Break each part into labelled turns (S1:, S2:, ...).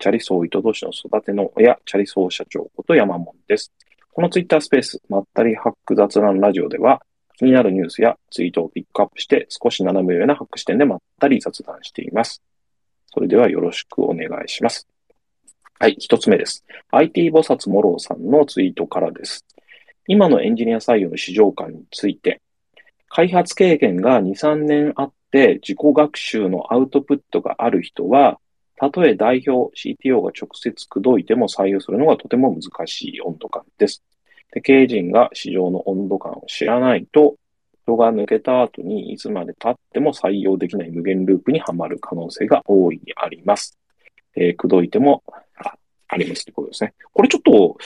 S1: チャリソー糸同士の育ての親、チャリソー社長こと山本です。このツイッタースペース、まったりハック雑談ラジオでは、気になるニュースやツイートをピックアップして、少し斜め上なハック視点でまったり雑談しています。それではよろしくお願いします。はい、一つ目です。IT 菩薩モローさんのツイートからです。今のエンジニア採用の市場感について、開発経験が2、3年あって自己学習のアウトプットがある人は、たとえ代表、CTO が直接口説いても採用するのがとても難しい温度感です。で経営陣が市場の温度感を知らないと、人が抜けた後にいつまで経っても採用できない無限ループにはまる可能性が大いにあります。えー、口説いてもあありますということですね。これちょっと、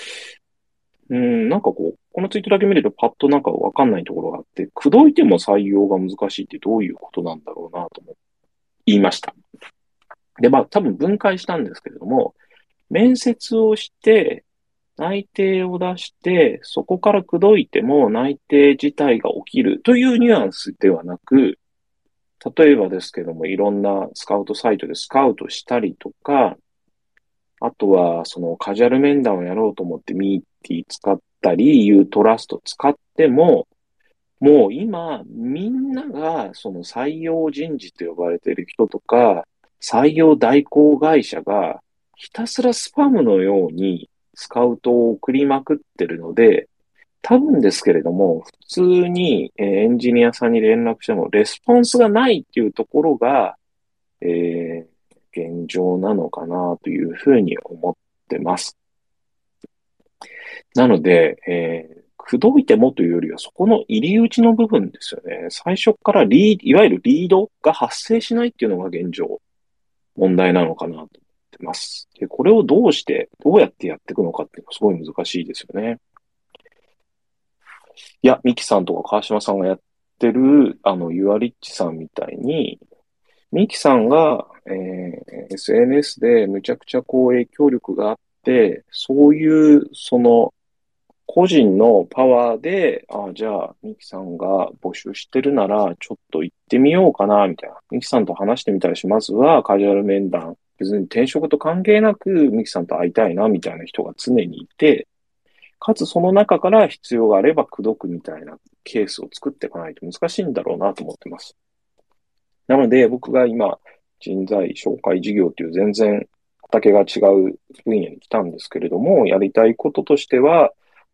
S1: うん、なんかこう、このツイートだけ見るとパッとなんかわかんないところがあって、口説いても採用が難しいってどういうことなんだろうなと思言いました。で、まあ多分分解したんですけれども、面接をして、内定を出して、そこから口説いても内定自体が起きるというニュアンスではなく、例えばですけども、いろんなスカウトサイトでスカウトしたりとか、あとは、そのカジュアル面談をやろうと思ってミーティー使ったり、ユートラスト使っても、もう今、みんながその採用人事と呼ばれている人とか、採用代行会社がひたすらスパムのようにスカウトを送りまくってるので、多分ですけれども、普通にエンジニアさんに連絡してもレスポンスがないっていうところが、えー、現状なのかなというふうに思ってます。なので、えー、口説いてもというよりは、そこの入り口の部分ですよね。最初からリーいわゆるリードが発生しないっていうのが現状、問題なのかなと思ってます。で、これをどうして、どうやってやっていくのかっていうのはすごい難しいですよね。いや、ミキさんとか川島さんがやってる、あの、ユアリッチさんみたいに、ミキさんが、えー、SNS でむちゃくちゃこう影響力があって、そういう、その、個人のパワーで、あ、じゃあ、ミキさんが募集してるなら、ちょっと行ってみようかな、みたいな。ミキさんと話してみたりしますは、カジュアル面談。別に転職と関係なく、ミキさんと会いたいな、みたいな人が常にいて、かつその中から必要があれば、口説くみたいなケースを作っていかないと難しいんだろうなと思ってます。なので、僕が今、人材紹介事業という全然畑が違う分野に来たんですけれども、やりたいこととしては、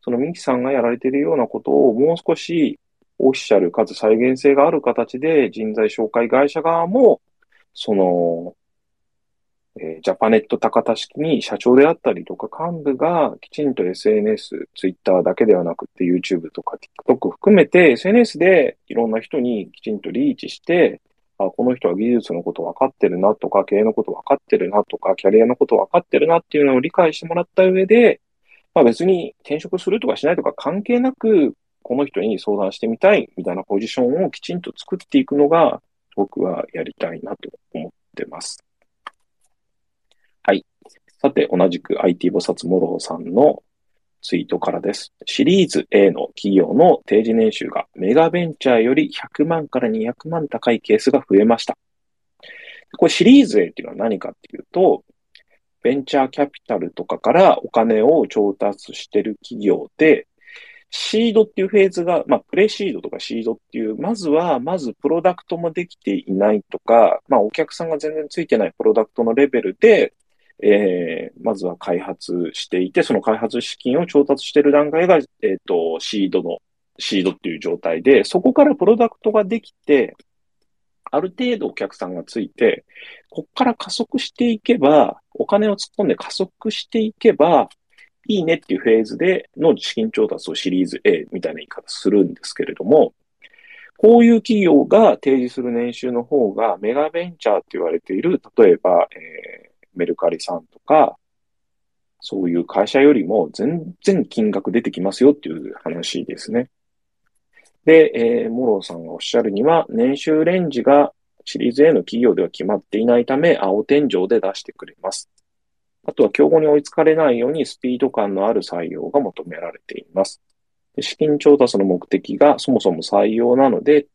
S1: そのミキさんがやられているようなことをもう少しオフィシャルかつ再現性がある形で人材紹介会社側も、その、えー、ジャパネット高田式に社長であったりとか幹部がきちんと SNS、Twitter だけではなくて YouTube とか TikTok 含めて SNS でいろんな人にきちんとリーチして、あ、この人は技術のこと分かってるなとか、経営のこと分かってるなとか、キャリアのこと分かってるなっていうのを理解してもらった上で、まあ別に転職するとかしないとか関係なく、この人に相談してみたいみたいなポジションをきちんと作っていくのが、僕はやりたいなと思ってます。はい。さて、同じく IT 菩薩モローさんのツイートからです。シリーズ A の企業の定時年収がメガベンチャーより100万から200万高いケースが増えました。これシリーズ A っていうのは何かっていうと、ベンチャーキャピタルとかからお金を調達してる企業で、シードっていうフェーズが、まあ、プレシードとかシードっていう、まずは、まずプロダクトもできていないとか、まあ、お客さんが全然ついてないプロダクトのレベルで、えー、まずは開発していて、その開発資金を調達している段階が、えっ、ー、と、シードの、シードっていう状態で、そこからプロダクトができて、ある程度お客さんがついて、ここから加速していけば、お金を突っ込んで加速していけば、いいねっていうフェーズでの資金調達をシリーズ A みたいな言い方するんですけれども、こういう企業が提示する年収の方がメガベンチャーって言われている、例えば、えーメルカリさんとか、そういう会社よりも全然金額出てきますよっていう話ですね。で、えー、モローさんがおっしゃるには、年収レンジがシリーズ A の企業では決まっていないため、青天井で出してくれます。あとは競合に追いつかれないようにスピード感のある採用が求められています。資金調達の目的がそもそも採用なので、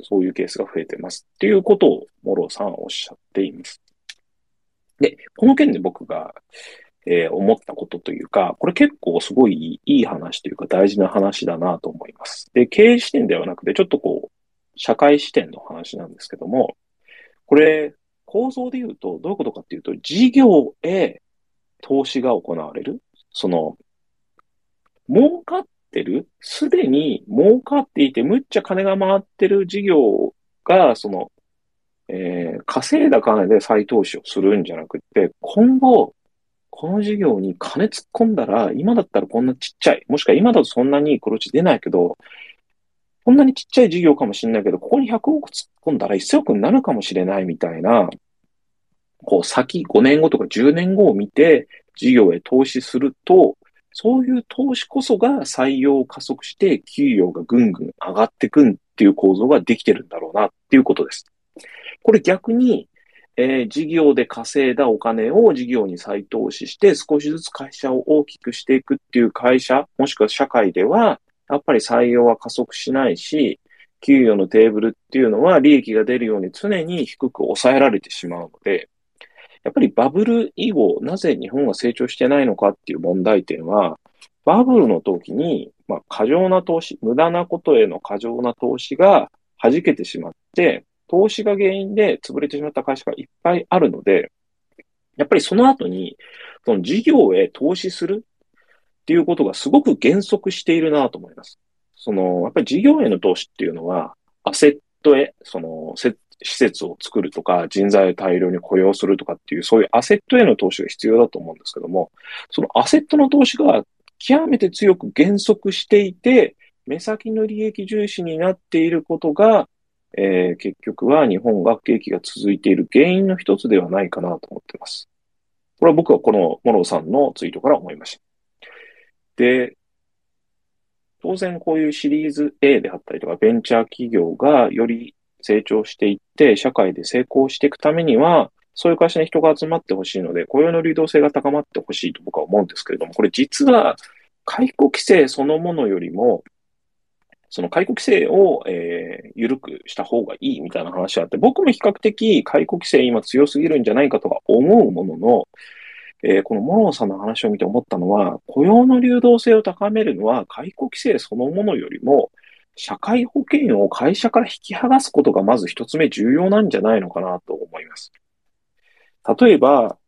S1: そういうケースが増えてます。っていうことをモローさんはおっしゃっています。で、この件で僕が、えー、思ったことというか、これ結構すごいいい話というか大事な話だなと思います。で、経営視点ではなくて、ちょっとこう、社会視点の話なんですけども、これ、構造で言うと、どういうことかっていうと、事業へ投資が行われる。その、儲かってるすでに儲かっていて、むっちゃ金が回ってる事業が、その、えー、稼いだ金で再投資をするんじゃなくて、今後、この事業に金突っ込んだら、今だったらこんなちっちゃい、もしくは今だとそんなに黒字出ないけど、こんなにちっちゃい事業かもしれないけど、ここに100億突っ込んだら1000億になるかもしれないみたいな、こう先5年後とか10年後を見て事業へ投資すると、そういう投資こそが採用を加速して給与がぐんぐん上がってくんっていう構造ができてるんだろうなっていうことです。これ逆に、えー、事業で稼いだお金を事業に再投資して少しずつ会社を大きくしていくっていう会社、もしくは社会では、やっぱり採用は加速しないし、給与のテーブルっていうのは利益が出るように常に低く抑えられてしまうので、やっぱりバブル以後、なぜ日本が成長してないのかっていう問題点は、バブルの時に、まあ、過剰な投資、無駄なことへの過剰な投資が弾けてしまって、投資が原因で潰れてしまった会社がいっぱいあるので、やっぱりその後に、その事業へ投資するっていうことがすごく減速しているなと思います。その、やっぱり事業への投資っていうのは、アセットへ、その、施設を作るとか、人材を大量に雇用するとかっていう、そういうアセットへの投資が必要だと思うんですけども、そのアセットの投資が極めて強く減速していて、目先の利益重視になっていることが、えー、結局は日本が景気が続いている原因の一つではないかなと思っています。これは僕はこのモロさんのツイートから思いました。で、当然こういうシリーズ A であったりとか、ベンチャー企業がより成長していって、社会で成功していくためには、そういう会社に人が集まってほしいので、雇用の流動性が高まってほしいと僕は思うんですけれども、これ実は解雇規制そのものよりも、その解雇規制を、えー、緩くした方がいいみたいな話があって、僕も比較的解雇規制今強すぎるんじゃないかとか思うものの、えー、このモロンさんの話を見て思ったのは、雇用の流動性を高めるのは解雇規制そのものよりも、社会保険を会社から引き剥がすことがまず一つ目重要なんじゃないのかなと思います。例えば、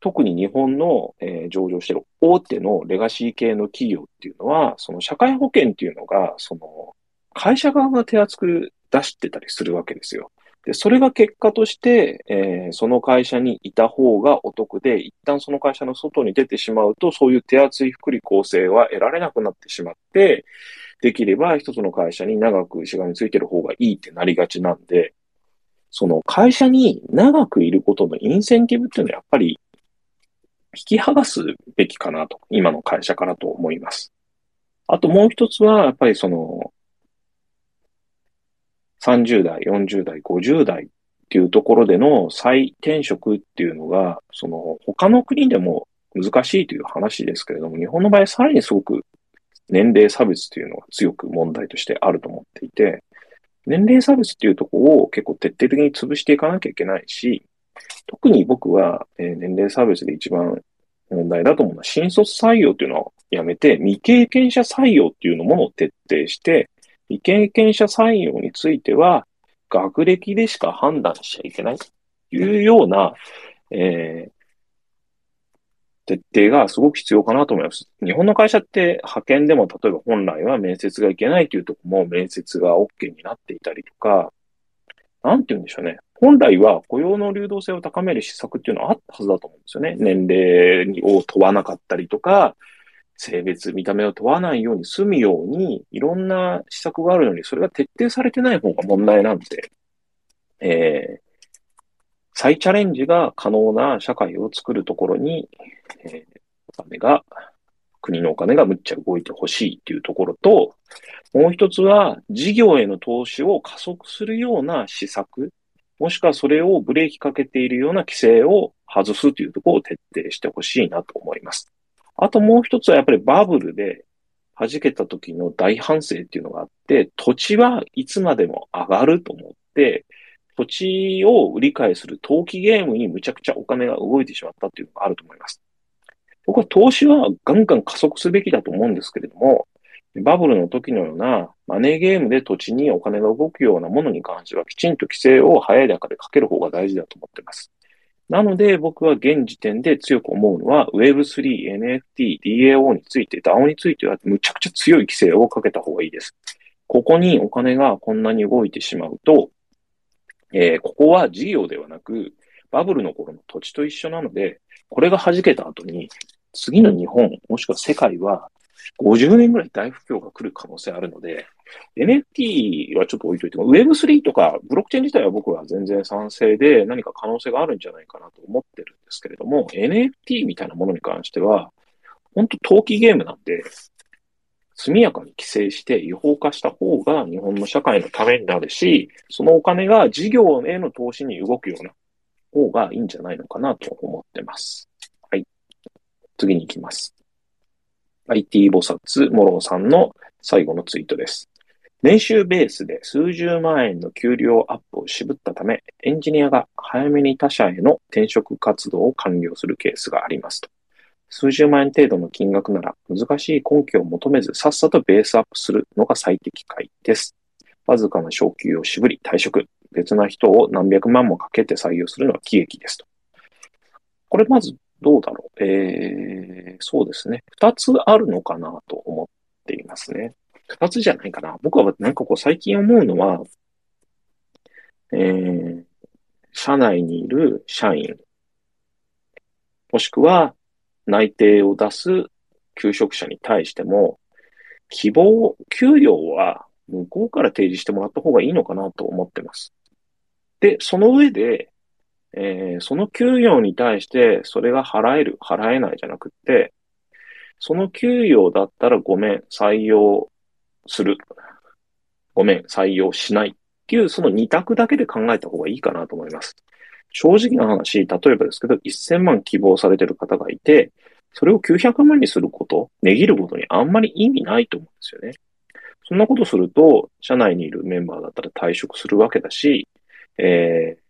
S1: 特に日本の、えー、上場している大手のレガシー系の企業っていうのは、その社会保険っていうのが、その会社側が手厚く出してたりするわけですよ。で、それが結果として、えー、その会社にいた方がお得で、一旦その会社の外に出てしまうと、そういう手厚い福利厚生は得られなくなってしまって、できれば一つの会社に長くしがみついてる方がいいってなりがちなんで、その会社に長くいることのインセンティブっていうのはやっぱり引き剥がすべきかなと、今の会社からと思います。あともう一つは、やっぱりその、30代、40代、50代っていうところでの再転職っていうのが、その他の国でも難しいという話ですけれども、日本の場合さらにすごく年齢差別というのが強く問題としてあると思っていて、年齢差別っていうところを結構徹底的に潰していかなきゃいけないし、特に僕は、え年齢差別で一番問題だと思うのは、新卒採用っていうのをやめて、未経験者採用っていうのものを徹底して、未経験者採用については、学歴でしか判断しちゃいけないというような、えー、徹底がすごく必要かなと思います。日本の会社って派遣でも例えば本来は面接がいけないというとこも面接が OK になっていたりとか、なんて言うんでしょうね。本来は雇用の流動性を高める施策っていうのはあったはずだと思うんですよね。年齢を問わなかったりとか、性別、見た目を問わないように済むように、いろんな施策があるのに、それが徹底されてない方が問題なんで、えー、再チャレンジが可能な社会を作るところに、えー、お金が、国のお金がむっちゃ動いてほしいっていうところと、もう一つは、事業への投資を加速するような施策、もしくはそれをブレーキかけているような規制を外すというところを徹底してほしいなと思います。あともう一つはやっぱりバブルで弾けた時の大反省っていうのがあって、土地はいつまでも上がると思って、土地を売り買いする投機ゲームにむちゃくちゃお金が動いてしまったっていうのがあると思います。僕は投資はガンガン加速すべきだと思うんですけれども、バブルの時のようなマネーゲームで土地にお金が動くようなものに関してはきちんと規制を早い中でかける方が大事だと思っています。なので僕は現時点で強く思うのは Web3、NFT、DAO について、DAO についてはむちゃくちゃ強い規制をかけた方がいいです。ここにお金がこんなに動いてしまうと、えー、ここは事業ではなく、バブルの頃の土地と一緒なので、これが弾けた後に、次の日本、もしくは世界は、50年ぐらい大不況が来る可能性あるので、NFT はちょっと置いといても、Web3 とかブロックチェーン自体は僕は全然賛成で何か可能性があるんじゃないかなと思ってるんですけれども、NFT みたいなものに関しては、本当投機ゲームなんで、速やかに規制して違法化した方が日本の社会のためになるし、そのお金が事業への投資に動くような方がいいんじゃないのかなと思ってます。次に行きます。IT 菩薩、モロンさんの最後のツイートです。年収ベースで数十万円の給料アップを渋ったため、エンジニアが早めに他社への転職活動を完了するケースがありますと。数十万円程度の金額なら難しい根拠を求めずさっさとベースアップするのが最適解です。わずかな昇給を渋り退職。別な人を何百万もかけて採用するのは喜劇ですと。これまずどうだろう？えー、そうですね。二つあるのかなと思っていますね。二つじゃないかな。僕はなんかこう最近思うのは、えー、社内にいる社員、もしくは内定を出す求職者に対しても、希望、給料は向こうから提示してもらった方がいいのかなと思ってます。で、その上で、えー、その給与に対してそれが払える、払えないじゃなくて、その給与だったらごめん、採用する。ごめん、採用しないっていう、その二択だけで考えた方がいいかなと思います。正直な話、例えばですけど、1000万希望されてる方がいて、それを900万にすること、値切ることにあんまり意味ないと思うんですよね。そんなことすると、社内にいるメンバーだったら退職するわけだし、えー、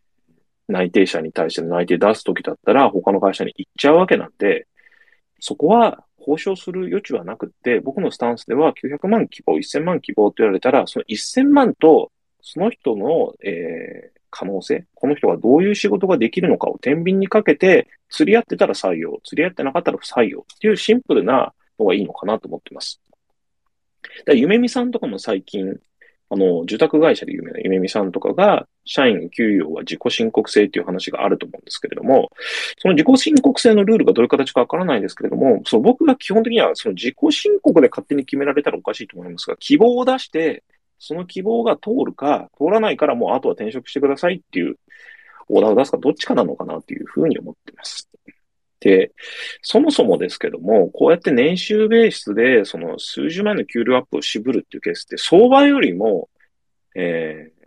S1: 内定者に対しての内定出すときだったら他の会社に行っちゃうわけなんで、そこは交渉する余地はなくって、僕のスタンスでは900万希望、1000万希望って言われたら、その1000万とその人の、えー、可能性、この人がどういう仕事ができるのかを天秤にかけて、釣り合ってたら採用、釣り合ってなかったら不採用っていうシンプルなのがいいのかなと思ってます。だゆめみさんとかも最近、あの、住宅会社で有名なゆめみさんとかが、社員給与は自己申告制っていう話があると思うんですけれども、その自己申告制のルールがどういう形かわからないですけれども、その僕が基本的にはその自己申告で勝手に決められたらおかしいと思いますが、希望を出して、その希望が通るか、通らないからもうあとは転職してくださいっていうオーダーを出すかどっちかなのかなっていうふうに思ってます。で、そもそもですけども、こうやって年収ベースで、その数十万の給料アップを渋るっていうケースって、相場よりも、えー、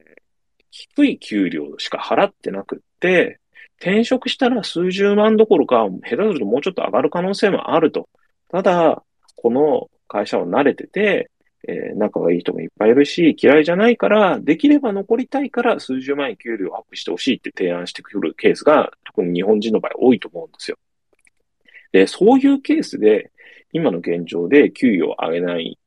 S1: 低い給料しか払ってなくって、転職したら数十万どころか、下手するともうちょっと上がる可能性もあると。ただ、この会社は慣れてて、えー、仲がいい人もいっぱいいるし、嫌いじゃないから、できれば残りたいから数十万円給料アップしてほしいって提案してくるケースが、特に日本人の場合多いと思うんですよ。で、そういうケースで、今の現状で給与を上げない、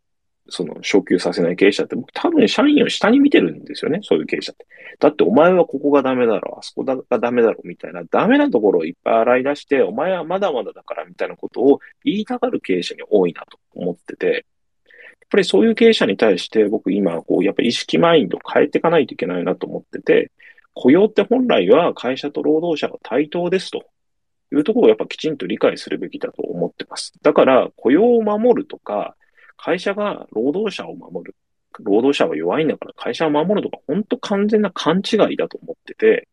S1: その、昇給させない経営者って、僕多分社員を下に見てるんですよね、そういう経営者って。だってお前はここがダメだろ、あそこがダメだろ、みたいな、ダメなところをいっぱい洗い出して、お前はまだまだだから、みたいなことを言いたがる経営者に多いなと思ってて、やっぱりそういう経営者に対して僕今、こう、やっぱり意識マインドを変えていかないといけないなと思ってて、雇用って本来は会社と労働者が対等ですと。いうところをやっぱきちんと理解するべきだと思ってます。だから雇用を守るとか、会社が労働者を守る。労働者は弱いんだから会社を守るとか、本当完全な勘違いだと思ってて、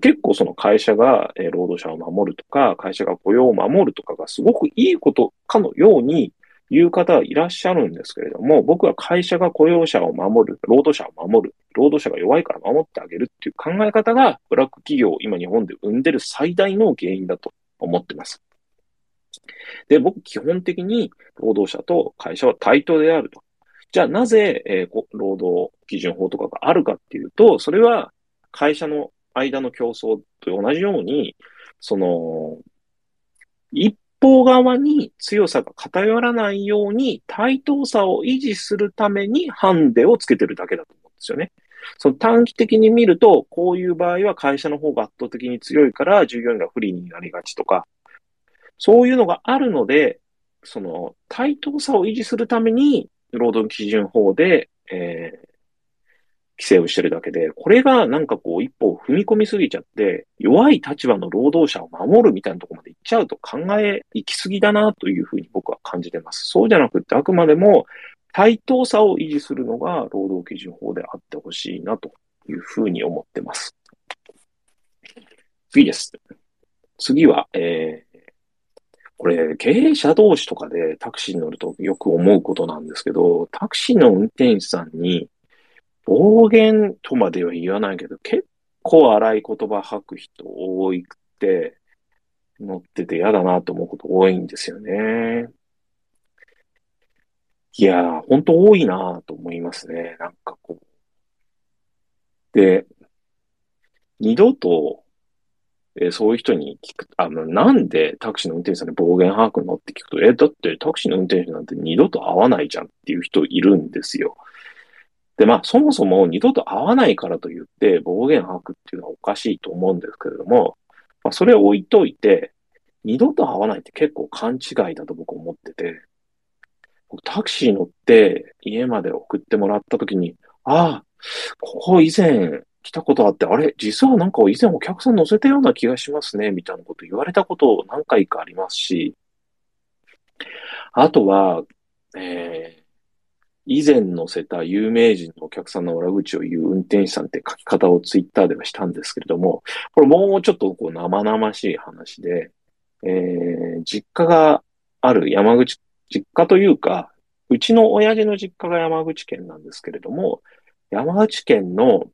S1: 結構その会社が労働者を守るとか、会社が雇用を守るとかがすごくいいことかのようにいう方はいらっしゃるんですけれども、僕は会社が雇用者を守る、労働者を守る、労働者が弱いから守ってあげるっていう考え方が、ブラック企業を今日本で生んでる最大の原因だと思ってます。で、僕基本的に労働者と会社は対等であると。じゃあなぜ、えー、労働基準法とかがあるかっていうと、それは会社の間の競争と同じように、その、一方側に強さが偏らないように対等さを維持するためにハンデをつけてるだけだと思うんですよね。その短期的に見ると、こういう場合は会社の方が圧倒的に強いから従業員が不利になりがちとか、そういうのがあるので、その対等さを維持するために労働基準法で、えー、規制をしてるだけで、これがなんかこう一歩踏み込みすぎちゃって、弱い立場の労働者を守るみたいなところまでちゃうと考え行き過ぎだなというふうに僕は感じてます。そうじゃなくて、あくまでも対等さを維持するのが労働基準法であってほしいなというふうに思ってます。次です。次は、えー、これ、経営者同士とかでタクシーに乗るとよく思うことなんですけど、タクシーの運転手さんに暴言とまでは言わないけど、結構荒い言葉吐く人多くて、乗ってて嫌だなと思うこと多いんですよね。いやー、本当多いなと思いますね。なんかこう。で、二度と、えー、そういう人に聞く、あの、なんでタクシーの運転手さんに暴言吐くのって聞くと、え、だってタクシーの運転手なんて二度と会わないじゃんっていう人いるんですよ。で、まあ、そもそも二度と会わないからと言って暴言吐くっていうのはおかしいと思うんですけれども、まあ、それを置いといて、二度と会わないって結構勘違いだと僕思ってて、僕タクシー乗って家まで送ってもらった時に、ああ、ここ以前来たことあって、あれ実はなんか以前お客さん乗せたような気がしますね、みたいなこと言われたこと何回かありますし、あとは、えー、以前乗せた有名人のお客さんの裏口を言う運転手さんって書き方をツイッターではしたんですけれども、これもうちょっとこう生々しい話で、えー、実家がある山口、実家というか、うちの親父の実家が山口県なんですけれども、山口県の、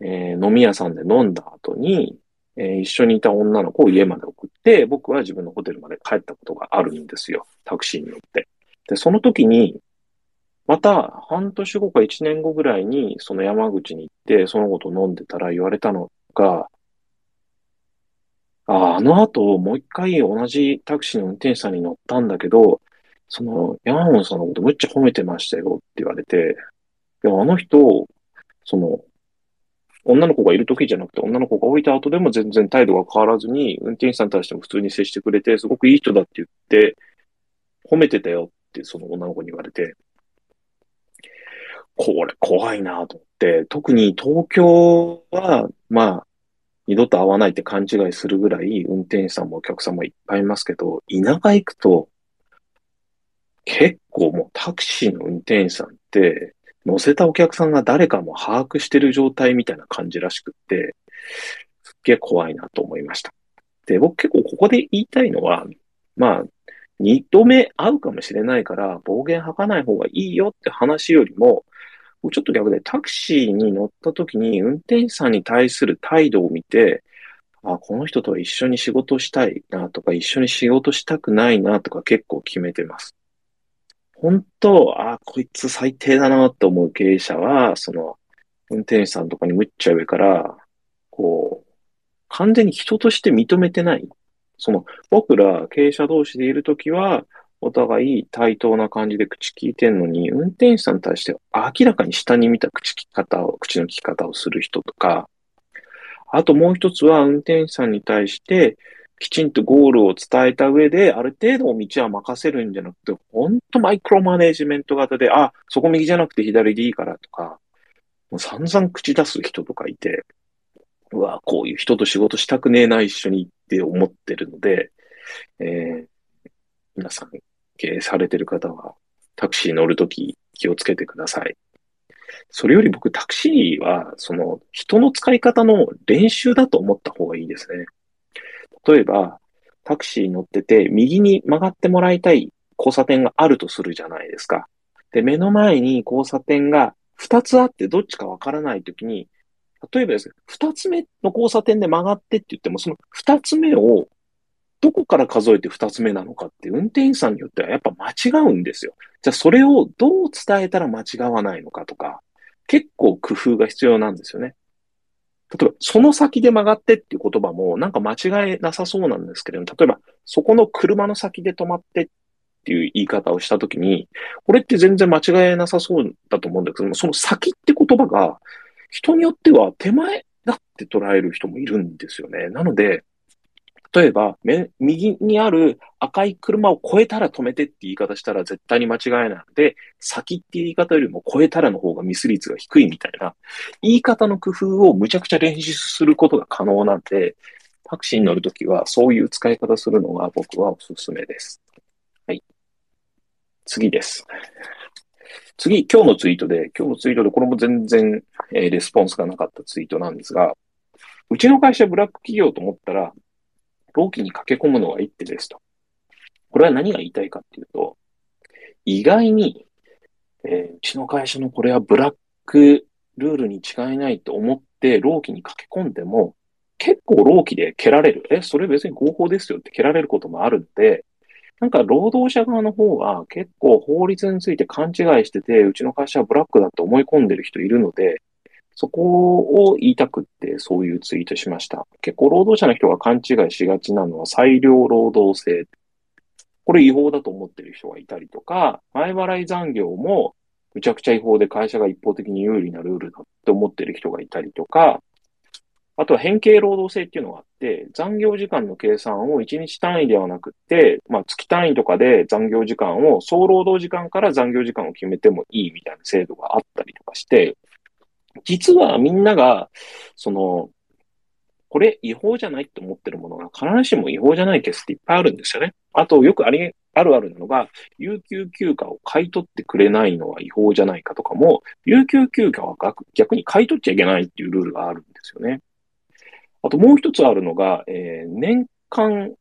S1: えー、飲み屋さんで飲んだ後に、えー、一緒にいた女の子を家まで送って、僕は自分のホテルまで帰ったことがあるんですよ。タクシーに乗って。で、その時に、また、半年後か一年後ぐらいに、その山口に行って、そのこと飲んでたら言われたのが、ああ、の後、もう一回同じタクシーの運転手さんに乗ったんだけど、その、山本さんのことむっちゃ褒めてましたよって言われて、でもあの人、その、女の子がいる時じゃなくて、女の子が降りた後でも全然態度が変わらずに、運転手さんに対しても普通に接してくれて、すごくいい人だって言って、褒めてたよってその女の子に言われて、これ怖いなと思って、特に東京は、まあ、二度と会わないって勘違いするぐらい運転手さんもお客さんもいっぱいいますけど、田舎行くと、結構もうタクシーの運転手さんって、乗せたお客さんが誰かも把握してる状態みたいな感じらしくって、すっげえ怖いなと思いました。で、僕結構ここで言いたいのは、まあ、二度目会うかもしれないから暴言吐かない方がいいよって話よりも、ちょっと逆でタクシーに乗った時に運転手さんに対する態度を見て、あ、この人とは一緒に仕事したいなとか、一緒に仕事したくないなとか結構決めてます。本当、あ、こいつ最低だなと思う経営者は、その、運転手さんとかにむっちゃ上から、こう、完全に人として認めてない。その、僕ら経営者同士でいるときは、お互い対等な感じで口聞いてんのに、運転手さんに対して明らかに下に見た口聞き方を、口の聞き方をする人とか、あともう一つは運転手さんに対して、きちんとゴールを伝えた上で、ある程度道は任せるんじゃなくて、ほんとマイクロマネジメント型で、あ、そこ右じゃなくて左でいいからとか、もう散々口出す人とかいて、うわ、こういう人と仕事したくねえな、一緒にって思ってるので、えー、皆さん、経営されてる方は、タクシー乗るとき気をつけてください。それより僕、タクシーは、その、人の使い方の練習だと思った方がいいですね。例えば、タクシー乗ってて、右に曲がってもらいたい交差点があるとするじゃないですか。で、目の前に交差点が2つあってどっちかわからないときに、例えばですね、2つ目の交差点で曲がってって言っても、その2つ目をどこから数えて二つ目なのかって運転手さんによってはやっぱ間違うんですよ。じゃあそれをどう伝えたら間違わないのかとか、結構工夫が必要なんですよね。例えば、その先で曲がってっていう言葉もなんか間違いなさそうなんですけれども、例えば、そこの車の先で止まってっていう言い方をしたときに、これって全然間違いなさそうだと思うんだけども、その先って言葉が、人によっては手前だって捉える人もいるんですよね。なので、例えば、右にある赤い車を越えたら止めてって言い方したら絶対に間違いないので、先って言い方よりも越えたらの方がミス率が低いみたいな、言い方の工夫をむちゃくちゃ練習することが可能なんで、タクシーに乗るときはそういう使い方するのが僕はおすすめです。はい。次です。次、今日のツイートで、今日のツイートでこれも全然、え、レスポンスがなかったツイートなんですが、うちの会社ブラック企業と思ったら、労基に駆け込むのが一手ですと。これは何が言いたいかっていうと、意外に、えー、うちの会社のこれはブラックルールに違いないと思って労基に駆け込んでも、結構労基で蹴られる。え、それ別に合法ですよって蹴られることもあるんで、なんか労働者側の方は結構法律について勘違いしてて、うちの会社はブラックだって思い込んでる人いるので、そこを言いたくってそういうツイートしました。結構労働者の人が勘違いしがちなのは裁量労働制。これ違法だと思ってる人がいたりとか、前払い残業もむちゃくちゃ違法で会社が一方的に有利なルールだって思ってる人がいたりとか、あとは変形労働制っていうのがあって、残業時間の計算を1日単位ではなくて、まあ月単位とかで残業時間を、総労働時間から残業時間を決めてもいいみたいな制度があったりとかして、実はみんなが、その、これ違法じゃないって思ってるものが必ずしも違法じゃないケースっていっぱいあるんですよね。あと、よくあり、あるあるなのが、有給休暇を買い取ってくれないのは違法じゃないかとかも、有給休暇は逆に買い取っちゃいけないっていうルールがあるんですよね。あともう一つあるのが、えー、年間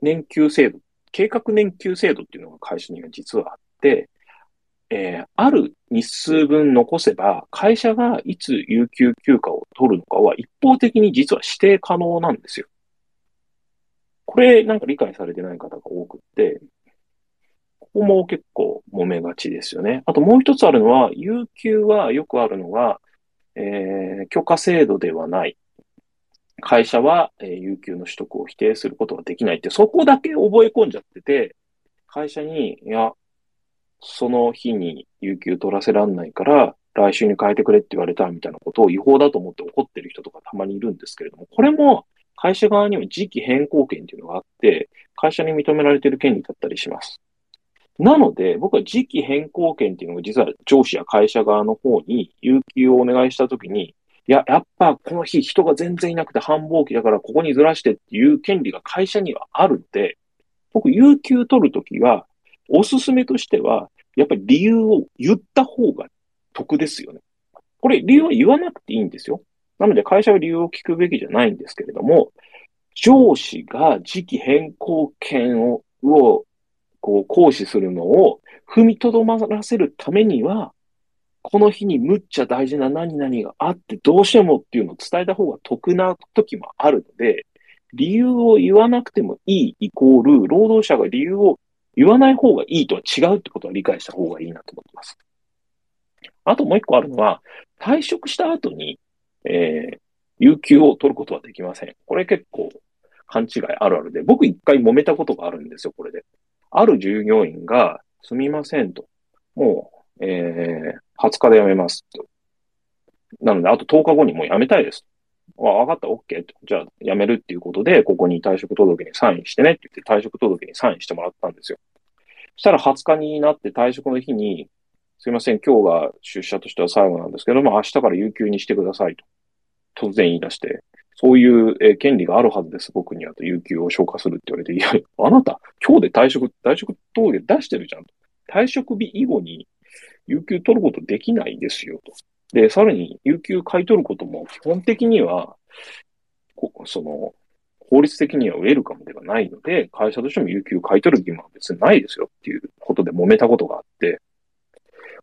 S1: 年給制度、計画年給制度っていうのが会社には実はあって、えー、ある日数分残せば、会社がいつ有給休暇を取るのかは一方的に実は指定可能なんですよ。これなんか理解されてない方が多くって、ここも結構揉めがちですよね。あともう一つあるのは、有給はよくあるのが、えー、許可制度ではない。会社は、えー、有給の取得を否定することができないって、そこだけ覚え込んじゃってて、会社に、いや、その日に有給取らせらんないから、来週に変えてくれって言われたみたいなことを違法だと思って怒ってる人とかたまにいるんですけれども、これも会社側には時期変更権っていうのがあって、会社に認められてる権利だったりします。なので、僕は時期変更権っていうのが実は上司や会社側の方に有給をお願いしたときに、いや、やっぱこの日人が全然いなくて繁忙期だからここにずらしてっていう権利が会社にはあるんで、僕、有給取るときは、おすすめとしては、やっぱり理由を言った方が得ですよね。これ理由は言わなくていいんですよ。なので会社は理由を聞くべきじゃないんですけれども、上司が時期変更権ををこう行使するのを踏みとどまらせるためには、この日にむっちゃ大事な何々があってどうしてもっていうのを伝えた方が得な時もあるので、理由を言わなくてもいいイコール、労働者が理由を言わない方がいいとは違うってことは理解した方がいいなと思ってます。あともう一個あるのは、退職した後に、えー、有給を取ることはできません。これ結構勘違いあるあるで、僕一回揉めたことがあるんですよ、これで。ある従業員が、すみませんと。もう、えー、20日で辞めますと。なので、あと10日後にもう辞めたいです。あ、わかった、OK と。じゃあ、辞めるっていうことで、ここに退職届にサインしてねって言って退職届にサインしてもらったんですよ。そしたら20日になって退職の日に、すいません、今日が出社としては最後なんですけども、明日から有給にしてくださいと。突然言い出して、そういう、権利があるはずです、僕にはと、有給を消化するって言われて、いや、あなた、今日で退職、退職届出してるじゃんと。退職日以後に有給取ることできないですよと。で、さらに、有給買い取ることも基本的には、その、法律的にはウェルカムではないので、会社としても有給買い取る義務は別にないですよっていうことで揉めたことがあって、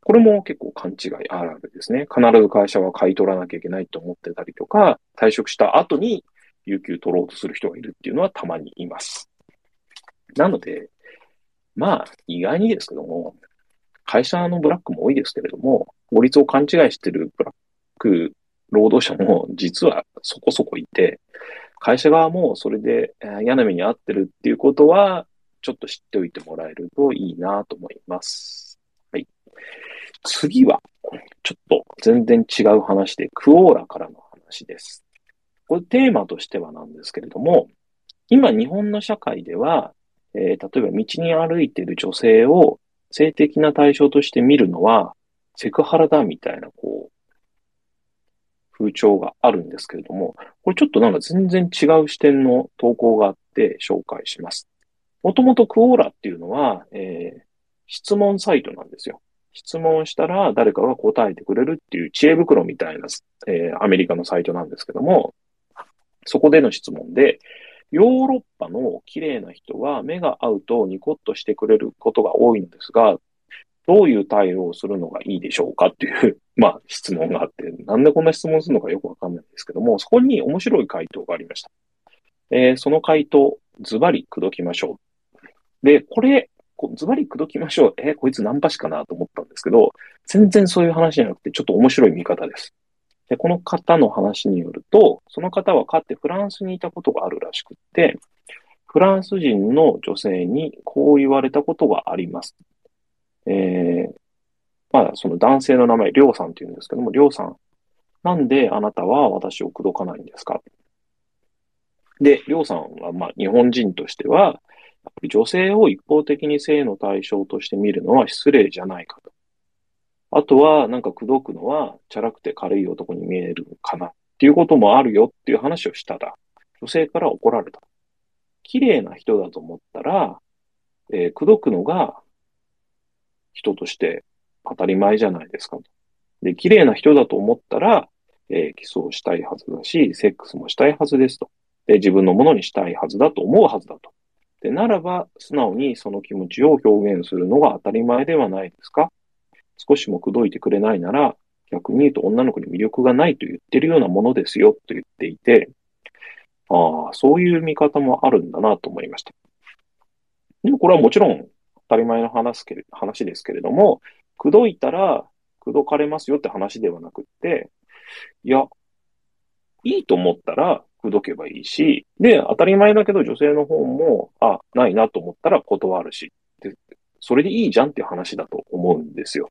S1: これも結構勘違いあるあるですね。必ず会社は買い取らなきゃいけないと思ってたりとか、退職した後に有給取ろうとする人がいるっていうのはたまにいます。なので、まあ、意外にですけども、会社のブラックも多いですけれども、法律を勘違いしてるブラック労働者も実はそこそこいて、会社側もそれで嫌な目に遭ってるっていうことは、ちょっと知っておいてもらえるといいなと思います。はい。次は、ちょっと全然違う話で、クオーラからの話です。これテーマとしてはなんですけれども、今日本の社会では、えー、例えば道に歩いている女性を性的な対象として見るのは、セクハラだみたいな、こう、風潮があるんですけれども、これちょっとなんか全然違う視点の投稿があって紹介します。もともとクオーラっていうのは、えー、質問サイトなんですよ。質問したら誰かが答えてくれるっていう知恵袋みたいな、えー、アメリカのサイトなんですけども、そこでの質問で、ヨーロッパの綺麗な人は目が合うとニコッとしてくれることが多いのですが、どういう対応をするのがいいでしょうかっていう、まあ、質問があって、なんでこんな質問するのかよくわかんないんですけども、そこに面白い回答がありました。えー、その回答、ズバリ口説きましょう。で、これ、ズバリ口説きましょう。えー、こいつナンパ師かなと思ったんですけど、全然そういう話じゃなくて、ちょっと面白い見方です。で、この方の話によると、その方はかつてフランスにいたことがあるらしくって、フランス人の女性にこう言われたことがあります。えー、まあ、その男性の名前、りょうさんって言うんですけども、りょうさん、なんであなたは私を口説かないんですか？で、りょうさんは、まあ、日本人としては、女性を一方的に性の対象として見るのは失礼じゃないかと。あとは、なんか口説くのは、チャラくて軽い男に見えるかなっていうこともあるよっていう話をしたら、女性から怒られた。綺麗な人だと思ったら、えー、口説くのが人として当たり前じゃないですかと。で、綺麗な人だと思ったら、えー、キスをしたいはずだし、セックスもしたいはずですと。で、自分のものにしたいはずだと思うはずだと。で、ならば、素直にその気持ちを表現するのが当たり前ではないですか少しも口説いてくれないなら、逆に言うと女の子に魅力がないと言ってるようなものですよと言っていて、ああ、そういう見方もあるんだなと思いました。でもこれはもちろん当たり前の話け話ですけれども、口説いたら口説かれますよって話ではなくって、いや、いいと思ったら口説けばいいし、で、当たり前だけど女性の方も、あ、ないなと思ったら断るし、でそれでいいじゃんっていう話だと思うんですよ。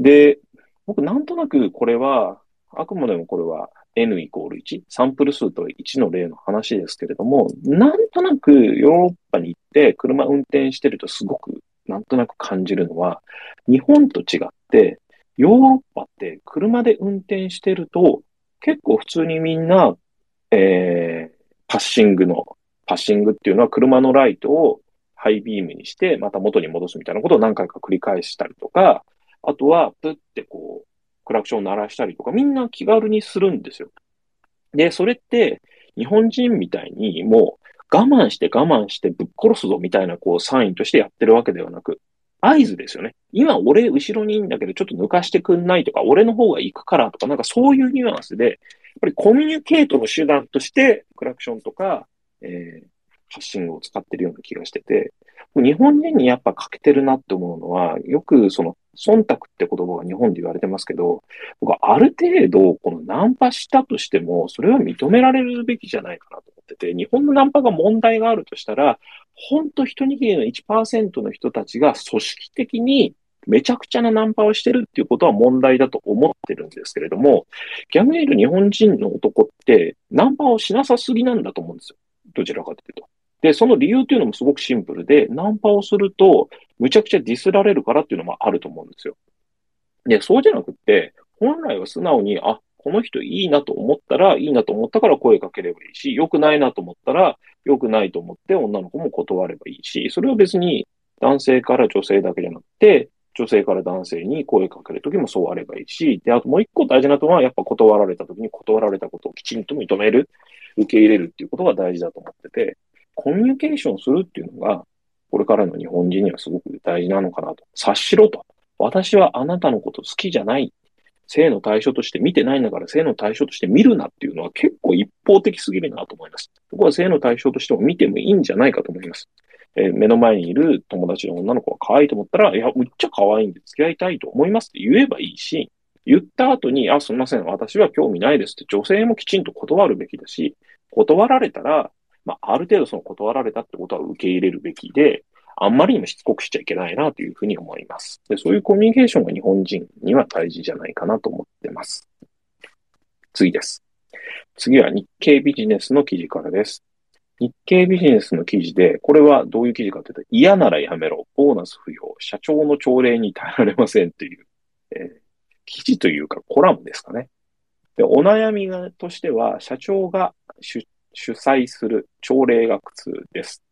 S1: で、僕なんとなくこれは、あくまでもこれは n イコール1、サンプル数と1の例の話ですけれども、なんとなくヨーロッパに行って車運転してるとすごくなんとなく感じるのは、日本と違って、ヨーロッパって車で運転してると、結構普通にみんな、えー、パッシングの、パッシングっていうのは車のライトをハイビームにして、また元に戻すみたいなことを何回か繰り返したりとか、あとは、プってこう、クラクションを鳴らしたりとか、みんな気軽にするんですよ。で、それって、日本人みたいにもう我慢して我慢してぶっ殺すぞみたいなこうサインとしてやってるわけではなく、合図ですよね。今俺後ろにいんだけどちょっと抜かしてくんないとか、俺の方が行くからとか、なんかそういうニュアンスで、やっぱりコミュニケートの手段としてクラクションとか、えー、発信を使ってるような気がしてて、日本人にやっぱ欠けてるなって思うのは、よくその忖度って言葉が日本で言われてますけど、僕はある程度、このナンパしたとしても、それは認められるべきじゃないかなと思ってて、日本のナンパが問題があるとしたら、本当一握りの1%の人たちが組織的にめちゃくちゃなナンパをしてるっていうことは問題だと思ってるんですけれども、逆に言うと日本人の男ってナンパをしなさすぎなんだと思うんですよ。どちらかというと。で、その理由っていうのもすごくシンプルで、ナンパをすると、むちゃくちゃディスられるからっていうのもあると思うんですよ。で、そうじゃなくって、本来は素直に、あ、この人いいなと思ったら、いいなと思ったから声かければいいし、良くないなと思ったら、良くないと思って女の子も断ればいいし、それは別に男性から女性だけじゃなくて、女性から男性に声かけるときもそうあればいいし、で、あともう一個大事なのは、やっぱ断られたときに断られたことをきちんと認める、受け入れるっていうことが大事だと思ってて、コミュニケーションするっていうのが、これからの日本人にはすごく大事なのかなと。察しろと。私はあなたのこと好きじゃない。性の対象として見てないんだから性の対象として見るなっていうのは結構一方的すぎるなと思います。ここは性の対象としても見てもいいんじゃないかと思います。えー、目の前にいる友達の女の子が可愛いと思ったら、いや、むっちゃ可愛いんで付き合いたいと思いますって言えばいいし、言った後に、あ、すみません、私は興味ないですって女性もきちんと断るべきだし、断られたら、まあ、ある程度その断られたってことは受け入れるべきで、あんまりにもしつこくしちゃいけないなというふうに思います。でそういうコミュニケーションが日本人には大事じゃないかなと思ってます。次です。次は日経ビジネスの記事からです。日経ビジネスの記事で、これはどういう記事かというと、嫌ならやめろ、ボーナス不要、社長の朝礼に耐えられませんという、えー、記事というかコラムですかね。でお悩みとしては、社長が出主催する朝礼学通です。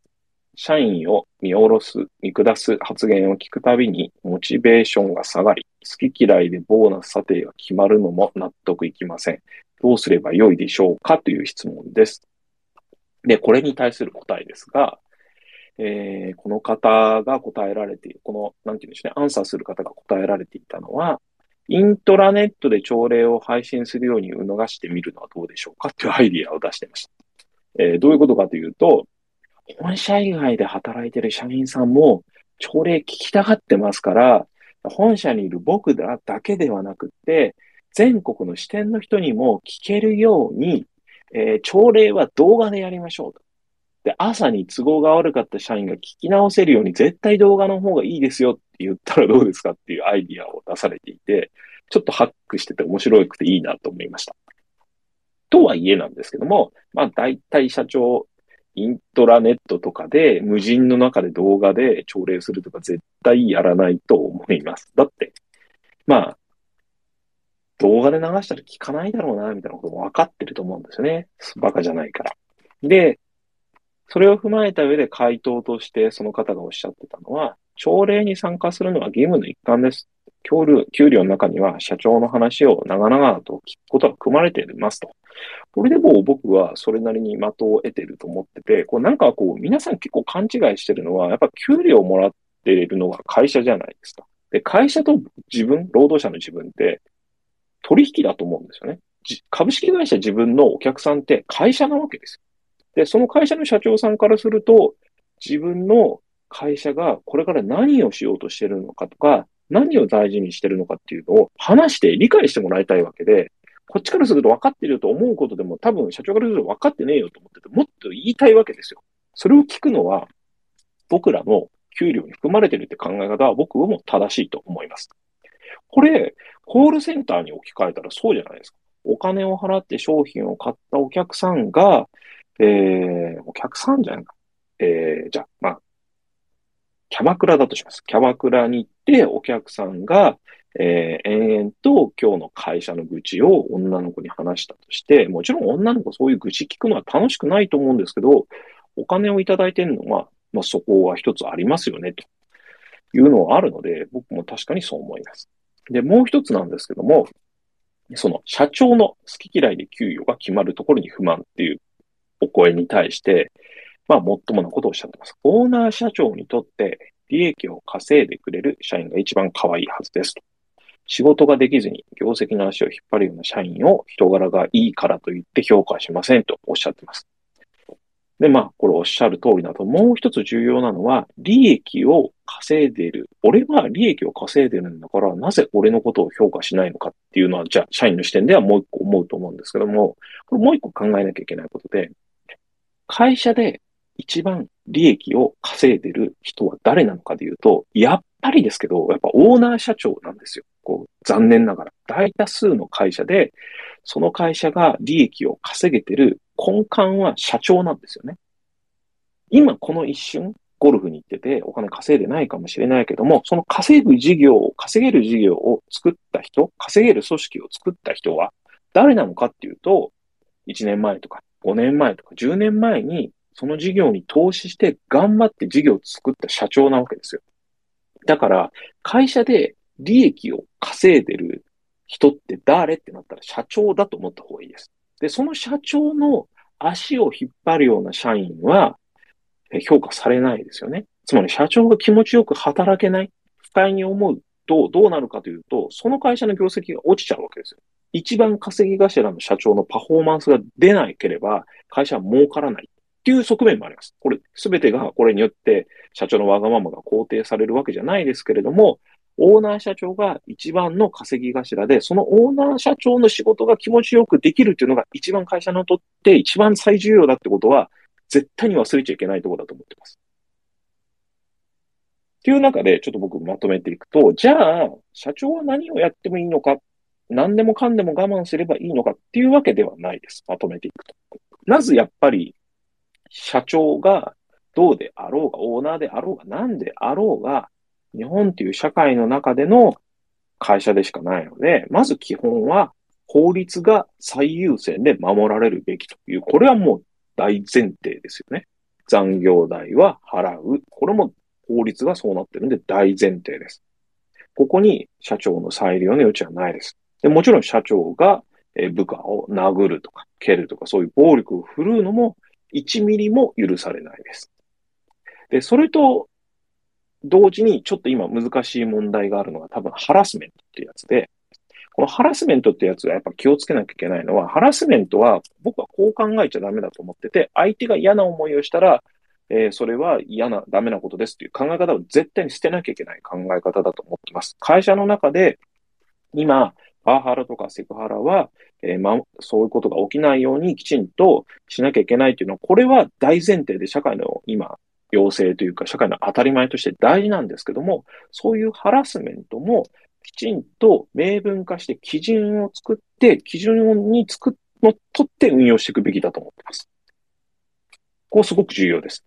S1: 社員を見下ろす、見下す発言を聞くたびに、モチベーションが下がり、好き嫌いでボーナス査定が決まるのも納得いきません。どうすればよいでしょうかという質問です。で、これに対する答えですが、えー、この方が答えられている、この、なんていうんでしょうね、アンサーする方が答えられていたのは、イントラネットで朝礼を配信するように促してみるのはどうでしょうかというアイディアを出してました。えー、どういうことかというと、本社以外で働いてる社員さんも朝礼聞きたがってますから、本社にいる僕らだけではなくて、全国の支店の人にも聞けるように、えー、朝礼は動画でやりましょうと。で、朝に都合が悪かった社員が聞き直せるように絶対動画の方がいいですよって言ったらどうですかっていうアイディアを出されていて、ちょっとハックしてて面白くていいなと思いました。とはいえなんですけども、まあ大体社長、イントラネットとかで無人の中で動画で朝礼するとか絶対やらないと思います。だって、まあ、動画で流したら聞かないだろうな、みたいなことも分かってると思うんですよね。バカじゃないから。で、それを踏まえた上で回答としてその方がおっしゃってたのは、朝礼に参加するのは義務の一環です。給料の中には社長の話を長々と聞くことが組まれていますと。これでもう僕はそれなりに的を得てると思ってて、こうなんかこう皆さん結構勘違いしてるのは、やっぱ給料をもらっているのが会社じゃないですか。で、会社と自分、労働者の自分って取引だと思うんですよね。株式会社自分のお客さんって会社なわけです。で、その会社の社長さんからすると、自分の会社がこれから何をしようとしてるのかとか、何を大事にしてるのかっていうのを話して理解してもらいたいわけで、こっちからすると分かってると思うことでも多分社長からすると分かってねえよと思ってて、もっと言いたいわけですよ。それを聞くのは僕らの給料に含まれてるって考え方は僕も正しいと思います。これ、コールセンターに置き換えたらそうじゃないですか。お金を払って商品を買ったお客さんが、えー、お客さんじゃないか。えー、じゃあ、まあ、キャバクラだとします。キャバクラに行って、お客さんが、えー、延々と今日の会社の愚痴を女の子に話したとして、もちろん女の子そういう愚痴聞くのは楽しくないと思うんですけど、お金をいただいてるのは、まあ、そこは一つありますよね、というのはあるので、僕も確かにそう思います。で、もう一つなんですけども、その社長の好き嫌いで給与が決まるところに不満っていうお声に対して、まあ、もっともなことをおっしゃってます。オーナー社長にとって利益を稼いでくれる社員が一番可愛いはずですと。仕事ができずに業績の足を引っ張るような社員を人柄がいいからと言って評価しませんとおっしゃってます。で、まあ、これおっしゃる通りだと、もう一つ重要なのは、利益を稼いでいる。俺は利益を稼いでるんだから、なぜ俺のことを評価しないのかっていうのは、じゃあ、社員の視点ではもう一個思うと思うんですけども、これもう一個考えなきゃいけないことで、会社で一番利益を稼いでる人は誰なのかで言うと、やっぱりですけど、やっぱオーナー社長なんですよ。こう、残念ながら。大多数の会社で、その会社が利益を稼げてる根幹は社長なんですよね。今この一瞬、ゴルフに行っててお金稼いでないかもしれないけども、その稼ぐ事業を、稼げる事業を作った人、稼げる組織を作った人は誰なのかっていうと、1年前とか5年前とか10年前にその事業に投資して頑張って事業を作った社長なわけですよ。だから、会社で利益を稼いでる人って誰ってなったら社長だと思った方がいいです。で、その社長の足を引っ張るような社員は評価されないですよね。つまり社長が気持ちよく働けない、不快に思うとどうなるかというと、その会社の業績が落ちちゃうわけですよ。一番稼ぎ頭の社長のパフォーマンスが出なければ、会社は儲からないていう側面もあります。これ、すべてがこれによって社長のわがままが肯定されるわけじゃないですけれども、オーナー社長が一番の稼ぎ頭で、そのオーナー社長の仕事が気持ちよくできるっていうのが一番会社にとって一番最重要だってことは、絶対に忘れちゃいけないところだと思ってます。っていう中で、ちょっと僕まとめていくと、じゃあ、社長は何をやってもいいのか、何でもかんでも我慢すればいいのかっていうわけではないです。まとめていくと。まずやっぱり、社長がどうであろうが、オーナーであろうが、何であろうが、日本っていう社会の中での会社でしかないので、まず基本は法律が最優先で守られるべきという、これはもう大前提ですよね。残業代は払う。これも法律がそうなってるんで大前提です。ここに社長の裁量の余地はないです。でもちろん社長が部下を殴るとか蹴るとかそういう暴力を振るうのも1ミリも許されないです。で、それと同時にちょっと今難しい問題があるのが多分ハラスメントってやつで、このハラスメントってやつはやっぱ気をつけなきゃいけないのは、ハラスメントは僕はこう考えちゃダメだと思ってて、相手が嫌な思いをしたら、えー、それは嫌な、ダメなことですっていう考え方を絶対に捨てなきゃいけない考え方だと思ってます。会社の中で、今、パワハラとかセクハラは、えー、ま、そういうことが起きないようにきちんとしなきゃいけないっていうのは、これは大前提で社会の今、要請というか、社会の当たり前として大事なんですけども、そういうハラスメントもきちんと明文化して基準を作って、基準に作っ、のとって運用していくべきだと思ってます。ここすごく重要です。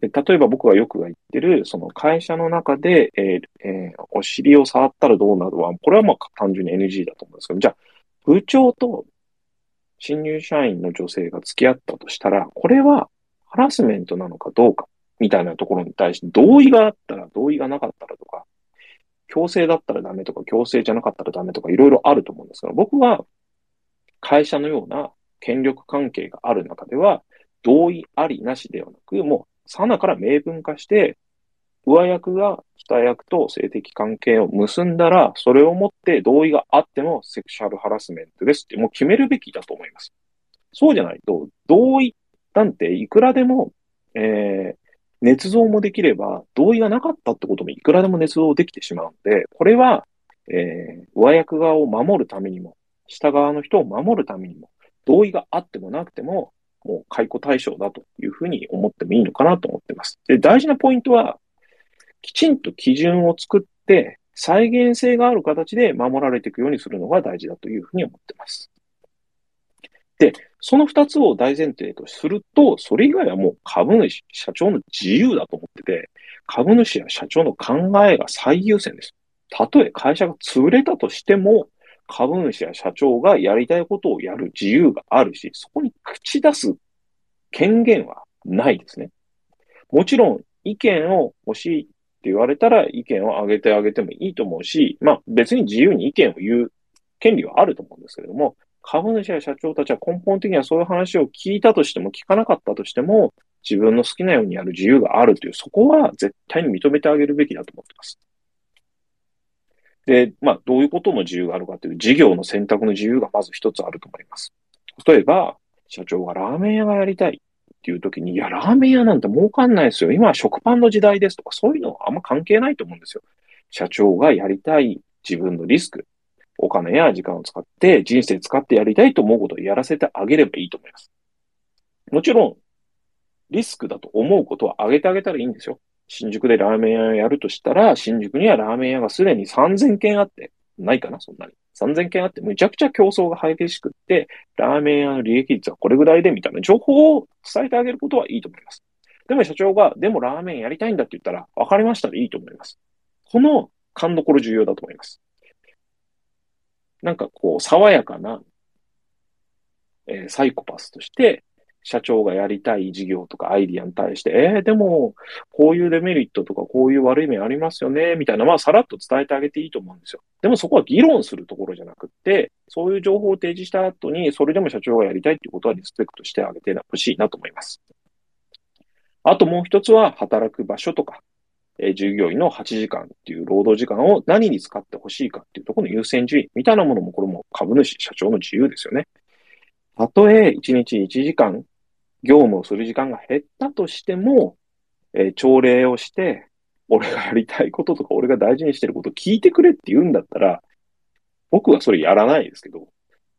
S1: で例えば僕がよく言ってる、その会社の中で、えーえー、お尻を触ったらどうなるは、これはまあ単純に NG だと思うんですけど、じゃあ、部長と新入社員の女性が付き合ったとしたら、これはハラスメントなのかどうか、みたいなところに対して同意があったら、同意がなかったらとか、強制だったらダメとか、強制じゃなかったらダメとか、いろいろあると思うんですが、僕は会社のような権力関係がある中では、同意ありなしではなく、もうさなから明文化して、上役が下役と性的関係を結んだら、それをもって同意があってもセクシャルハラスメントですってもう決めるべきだと思います。そうじゃないと、同意なんていくらでも、えー、捏造もできれば、同意がなかったってこともいくらでも捏造できてしまうので、これは、えー、上役側を守るためにも、下側の人を守るためにも、同意があってもなくても、もう解雇対象だというふうに思ってもいいのかなと思ってます。で、大事なポイントは、きちんと基準を作って、再現性がある形で守られていくようにするのが大事だというふうに思ってます。で、その二つを大前提とすると、それ以外はもう株主、社長の自由だと思ってて、株主や社長の考えが最優先です。たとえ会社が潰れたとしても、株主や社長がやりたいことをやる自由があるし、そこに口出す権限はないですね。もちろん、意見を欲しいって言われたら意見を上げてあげてもいいと思うし、まあ別に自由に意見を言う権利はあると思うんですけれども、株主や社長たちは根本的にはそういう話を聞いたとしても聞かなかったとしても、自分の好きなようにやる自由があるという、そこは絶対に認めてあげるべきだと思ってます。で、まあ、どういうことの自由があるかという、事業の選択の自由がまず一つあると思います。例えば、社長がラーメン屋がやりたいっていう時に、いや、ラーメン屋なんて儲かんないですよ。今は食パンの時代ですとか、そういうのはあんま関係ないと思うんですよ。社長がやりたい自分のリスク、お金や時間を使って、人生使ってやりたいと思うことをやらせてあげればいいと思います。もちろん、リスクだと思うことはあげてあげたらいいんですよ。新宿でラーメン屋をやるとしたら、新宿にはラーメン屋がすでに3000件あって、ないかな、そんなに。3000件あって、むちゃくちゃ競争が激しくって、ラーメン屋の利益率はこれぐらいで、みたいな情報を伝えてあげることはいいと思います。でも社長が、でもラーメンやりたいんだって言ったら、わかりましたでいいと思います。この勘どころ重要だと思います。なんかこう、爽やかな、えー、サイコパスとして、社長がやりたい事業とかアイディアに対して、えー、でも、こういうデメリットとかこういう悪い面ありますよね、みたいな、まあ、さらっと伝えてあげていいと思うんですよ。でもそこは議論するところじゃなくって、そういう情報を提示した後に、それでも社長がやりたいっていうことはリスペクトしてあげてほしいなと思います。あともう一つは、働く場所とか、え従業員の8時間っていう労働時間を何に使ってほしいかっていうところの優先順位みたいなものも、これも株主、社長の自由ですよね。たとえ1日1時間業務をする時間が減ったとしても、えー、朝礼をして、俺がやりたいこととか、俺が大事にしてることを聞いてくれって言うんだったら、僕はそれやらないですけど、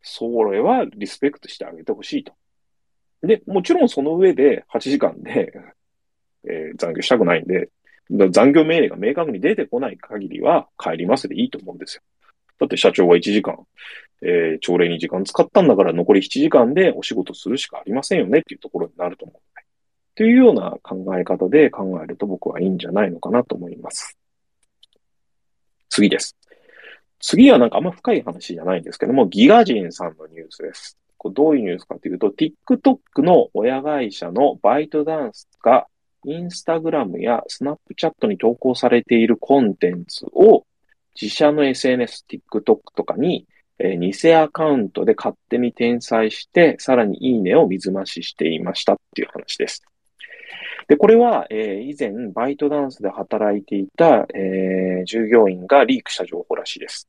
S1: それはリスペクトしてあげてほしいと。で、もちろんその上で8時間で、えー、残業したくないんで、残業命令が明確に出てこない限りは帰りますでいいと思うんですよ。だって社長は1時間、えー、朝礼に時間使ったんだから残り7時間でお仕事するしかありませんよねっていうところになると思う。というような考え方で考えると僕はいいんじゃないのかなと思います。次です。次はなんかあんま深い話じゃないんですけども、ギガ人さんのニュースです。これどういうニュースかというと、TikTok の親会社のバイトダンスが、インスタグラムやスナップチャットに投稿されているコンテンツを自社の SNS、TikTok とかに、えー、偽アカウントで勝手に転載して、さらにいいねを水増ししていましたっていう話です。で、これは、えー、以前、バイトダンスで働いていた、えー、従業員がリークした情報らしいです。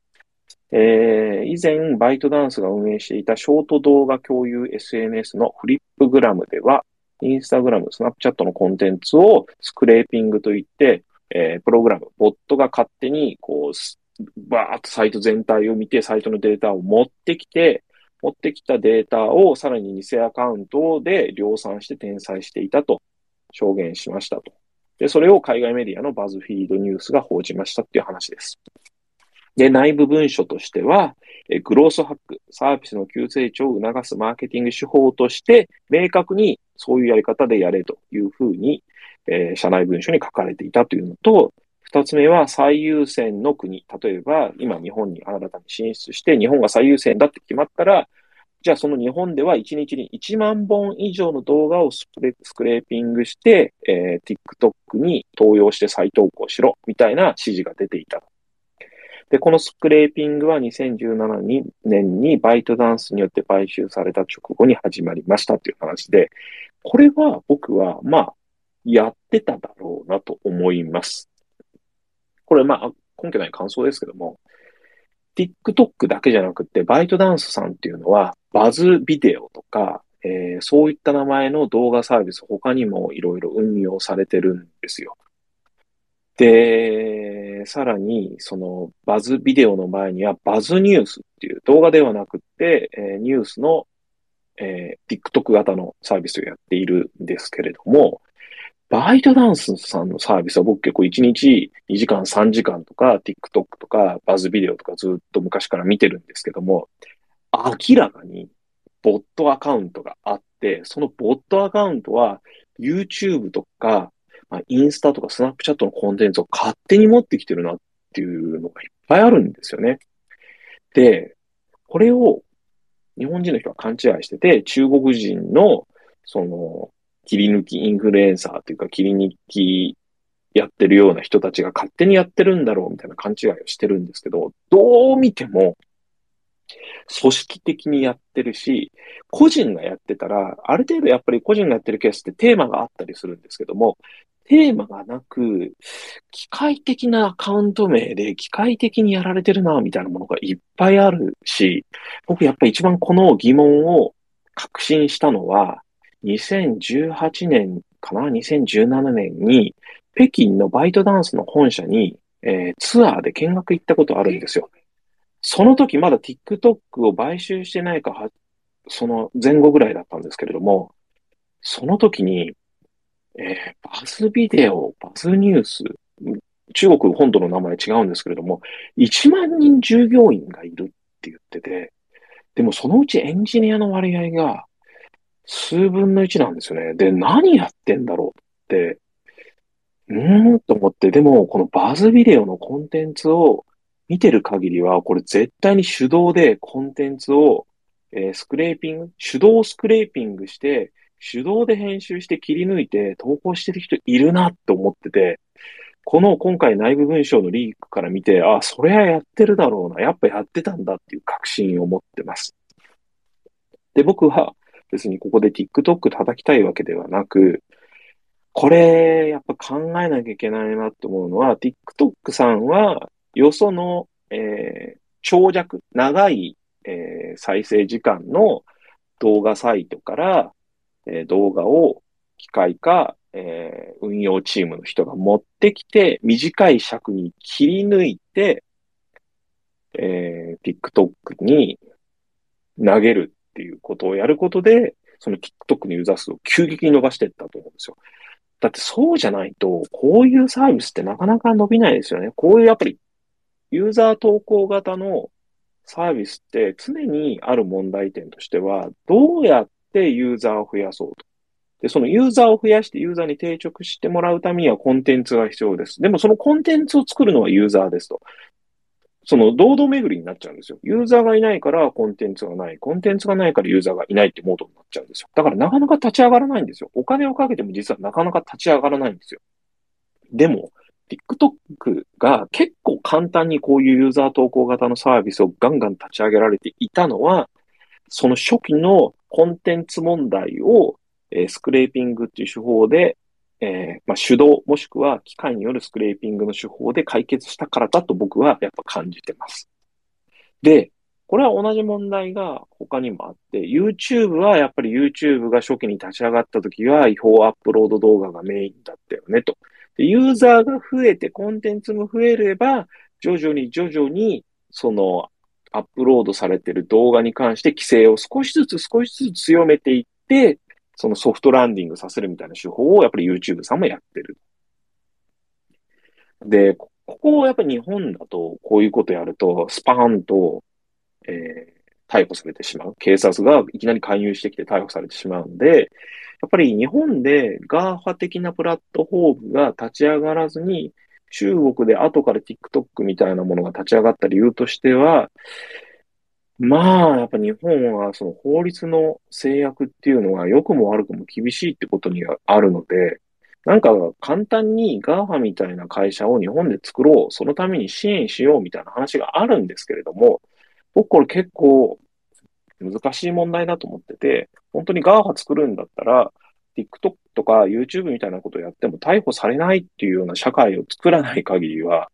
S1: えー、以前、バイトダンスが運営していたショート動画共有 SNS のフリップグラムでは、インスタグラム、スナップチャットのコンテンツをスクレーピングといって、えー、プログラム、ボットが勝手に、こう、バーっとサイト全体を見て、サイトのデータを持ってきて、持ってきたデータをさらに偽アカウントで量産して転載していたと証言しましたと。で、それを海外メディアのバズフィードニュースが報じましたっていう話です。で、内部文書としては、えグロースハック、サービスの急成長を促すマーケティング手法として、明確にそういうやり方でやれというふうに、えー、社内文書に書かれていたというのと、二つ目は最優先の国。例えば、今日本に新たに進出して、日本が最優先だって決まったら、じゃあその日本では1日に1万本以上の動画をスクレーピングして、えー、TikTok に投用して再投稿しろ、みたいな指示が出ていた。で、このスクレーピングは2017年にバイトダンスによって買収された直後に始まりましたという話で、これは僕は、まあ、やってただろうなと思います。これ、まあ、根拠ない感想ですけども、TikTok だけじゃなくて、バイトダンスさんっていうのは、バズビデオとか、えー、そういった名前の動画サービス、他にもいろいろ運用されてるんですよ。で、さらに、そのバズビデオの前にはバズニュースっていう動画ではなくて、えー、ニュースの、えー、TikTok 型のサービスをやっているんですけれども、バイトダンスさんのサービスは僕結構1日2時間3時間とか TikTok とかバズビデオとかずっと昔から見てるんですけども、明らかにボットアカウントがあって、そのボットアカウントは YouTube とか、まあ、インスタとかスナップチャットのコンテンツを勝手に持ってきてるなっていうのがいっぱいあるんですよね。で、これを日本人の人は勘違いしてて、中国人のその切り抜きインフルエンサーというか切り抜きやってるような人たちが勝手にやってるんだろうみたいな勘違いをしてるんですけど、どう見ても組織的にやってるし、個人がやってたら、ある程度やっぱり個人がやってるケースってテーマがあったりするんですけども、テーマがなく、機械的なアカウント名で機械的にやられてるな、みたいなものがいっぱいあるし、僕やっぱり一番この疑問を確信したのは、2018年かな ?2017 年に、北京のバイトダンスの本社に、えー、ツアーで見学行ったことあるんですよ。その時まだ TikTok を買収してないかは、その前後ぐらいだったんですけれども、その時に、えー、バズビデオ、バズニュース、中国本土の名前違うんですけれども、1万人従業員がいるって言ってて、でもそのうちエンジニアの割合が数分の1なんですよね。で、何やってんだろうって、うーんと思って、でもこのバズビデオのコンテンツを見てる限りは、これ絶対に手動でコンテンツを、えー、スクレーピング、手動スクレーピングして、手動で編集して切り抜いて投稿してる人いるなって思ってて、この今回内部文書のリークから見て、あ、それはやってるだろうな、やっぱやってたんだっていう確信を持ってます。で、僕は別にここで TikTok 叩きたいわけではなく、これ、やっぱ考えなきゃいけないなって思うのは、TikTok さんはよその、えー、長尺、長い、えー、再生時間の動画サイトから、えー、動画を機械化、えー、運用チームの人が持ってきて、短い尺に切り抜いて、えー、TikTok に投げる。っていうことをやることで、その TikTok のユーザー数を急激に伸ばしていったと思うんですよ。だってそうじゃないと、こういうサービスってなかなか伸びないですよね。こういうやっぱりユーザー投稿型のサービスって常にある問題点としては、どうやってユーザーを増やそうと。で、そのユーザーを増やしてユーザーに定着してもらうためにはコンテンツが必要です。でもそのコンテンツを作るのはユーザーですと。その堂々巡りになっちゃうんですよ。ユーザーがいないからコンテンツがない。コンテンツがないからユーザーがいないってモードになっちゃうんですよ。だからなかなか立ち上がらないんですよ。お金をかけても実はなかなか立ち上がらないんですよ。でも、TikTok が結構簡単にこういうユーザー投稿型のサービスをガンガン立ち上げられていたのは、その初期のコンテンツ問題を、えー、スクレーピングっていう手法でえー、まあ、手動もしくは機械によるスクレーピングの手法で解決したからだと僕はやっぱ感じてます。で、これは同じ問題が他にもあって、YouTube はやっぱり YouTube が初期に立ち上がった時は違法アップロード動画がメインだったよねと。でユーザーが増えてコンテンツも増えれば、徐々に徐々にそのアップロードされてる動画に関して規制を少しずつ少しずつ強めていって、そのソフトランディングさせるみたいな手法をやっぱり YouTube さんもやってる。で、ここをやっぱり日本だとこういうことやると、スパーンと、えー、逮捕されてしまう。警察がいきなり介入してきて逮捕されてしまうんで、やっぱり日本で GAFA 的なプラットフォームが立ち上がらずに、中国で後から TikTok みたいなものが立ち上がった理由としては、まあ、やっぱ日本はその法律の制約っていうのは良くも悪くも厳しいってことにあるので、なんか簡単に GAFA みたいな会社を日本で作ろう、そのために支援しようみたいな話があるんですけれども、僕これ結構難しい問題だと思ってて、本当に GAFA 作るんだったら、TikTok とか YouTube みたいなことをやっても逮捕されないっていうような社会を作らない限りは、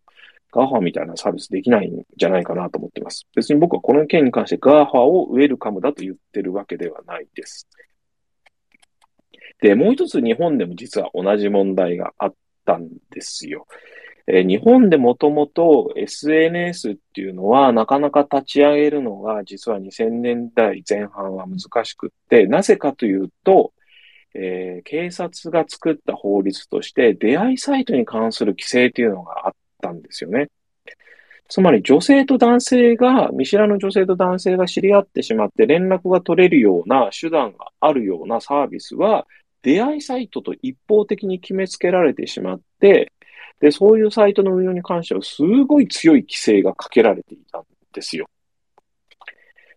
S1: ガーファみたいなサービスできないんじゃないかなと思っています。別に僕はこの件に関してガーファをウェルカムだと言ってるわけではないです。で、もう一つ日本でも実は同じ問題があったんですよ。えー、日本でもともと SNS っていうのはなかなか立ち上げるのが実は2000年代前半は難しくって、なぜかというと、えー、警察が作った法律として出会いサイトに関する規制というのがあったんですよね。つまり女性と男性が、見知らぬ女性と男性が知り合ってしまって連絡が取れるような手段があるようなサービスは、出会いサイトと一方的に決めつけられてしまって、で、そういうサイトの運用に関してはすごい強い規制がかけられていたんですよ。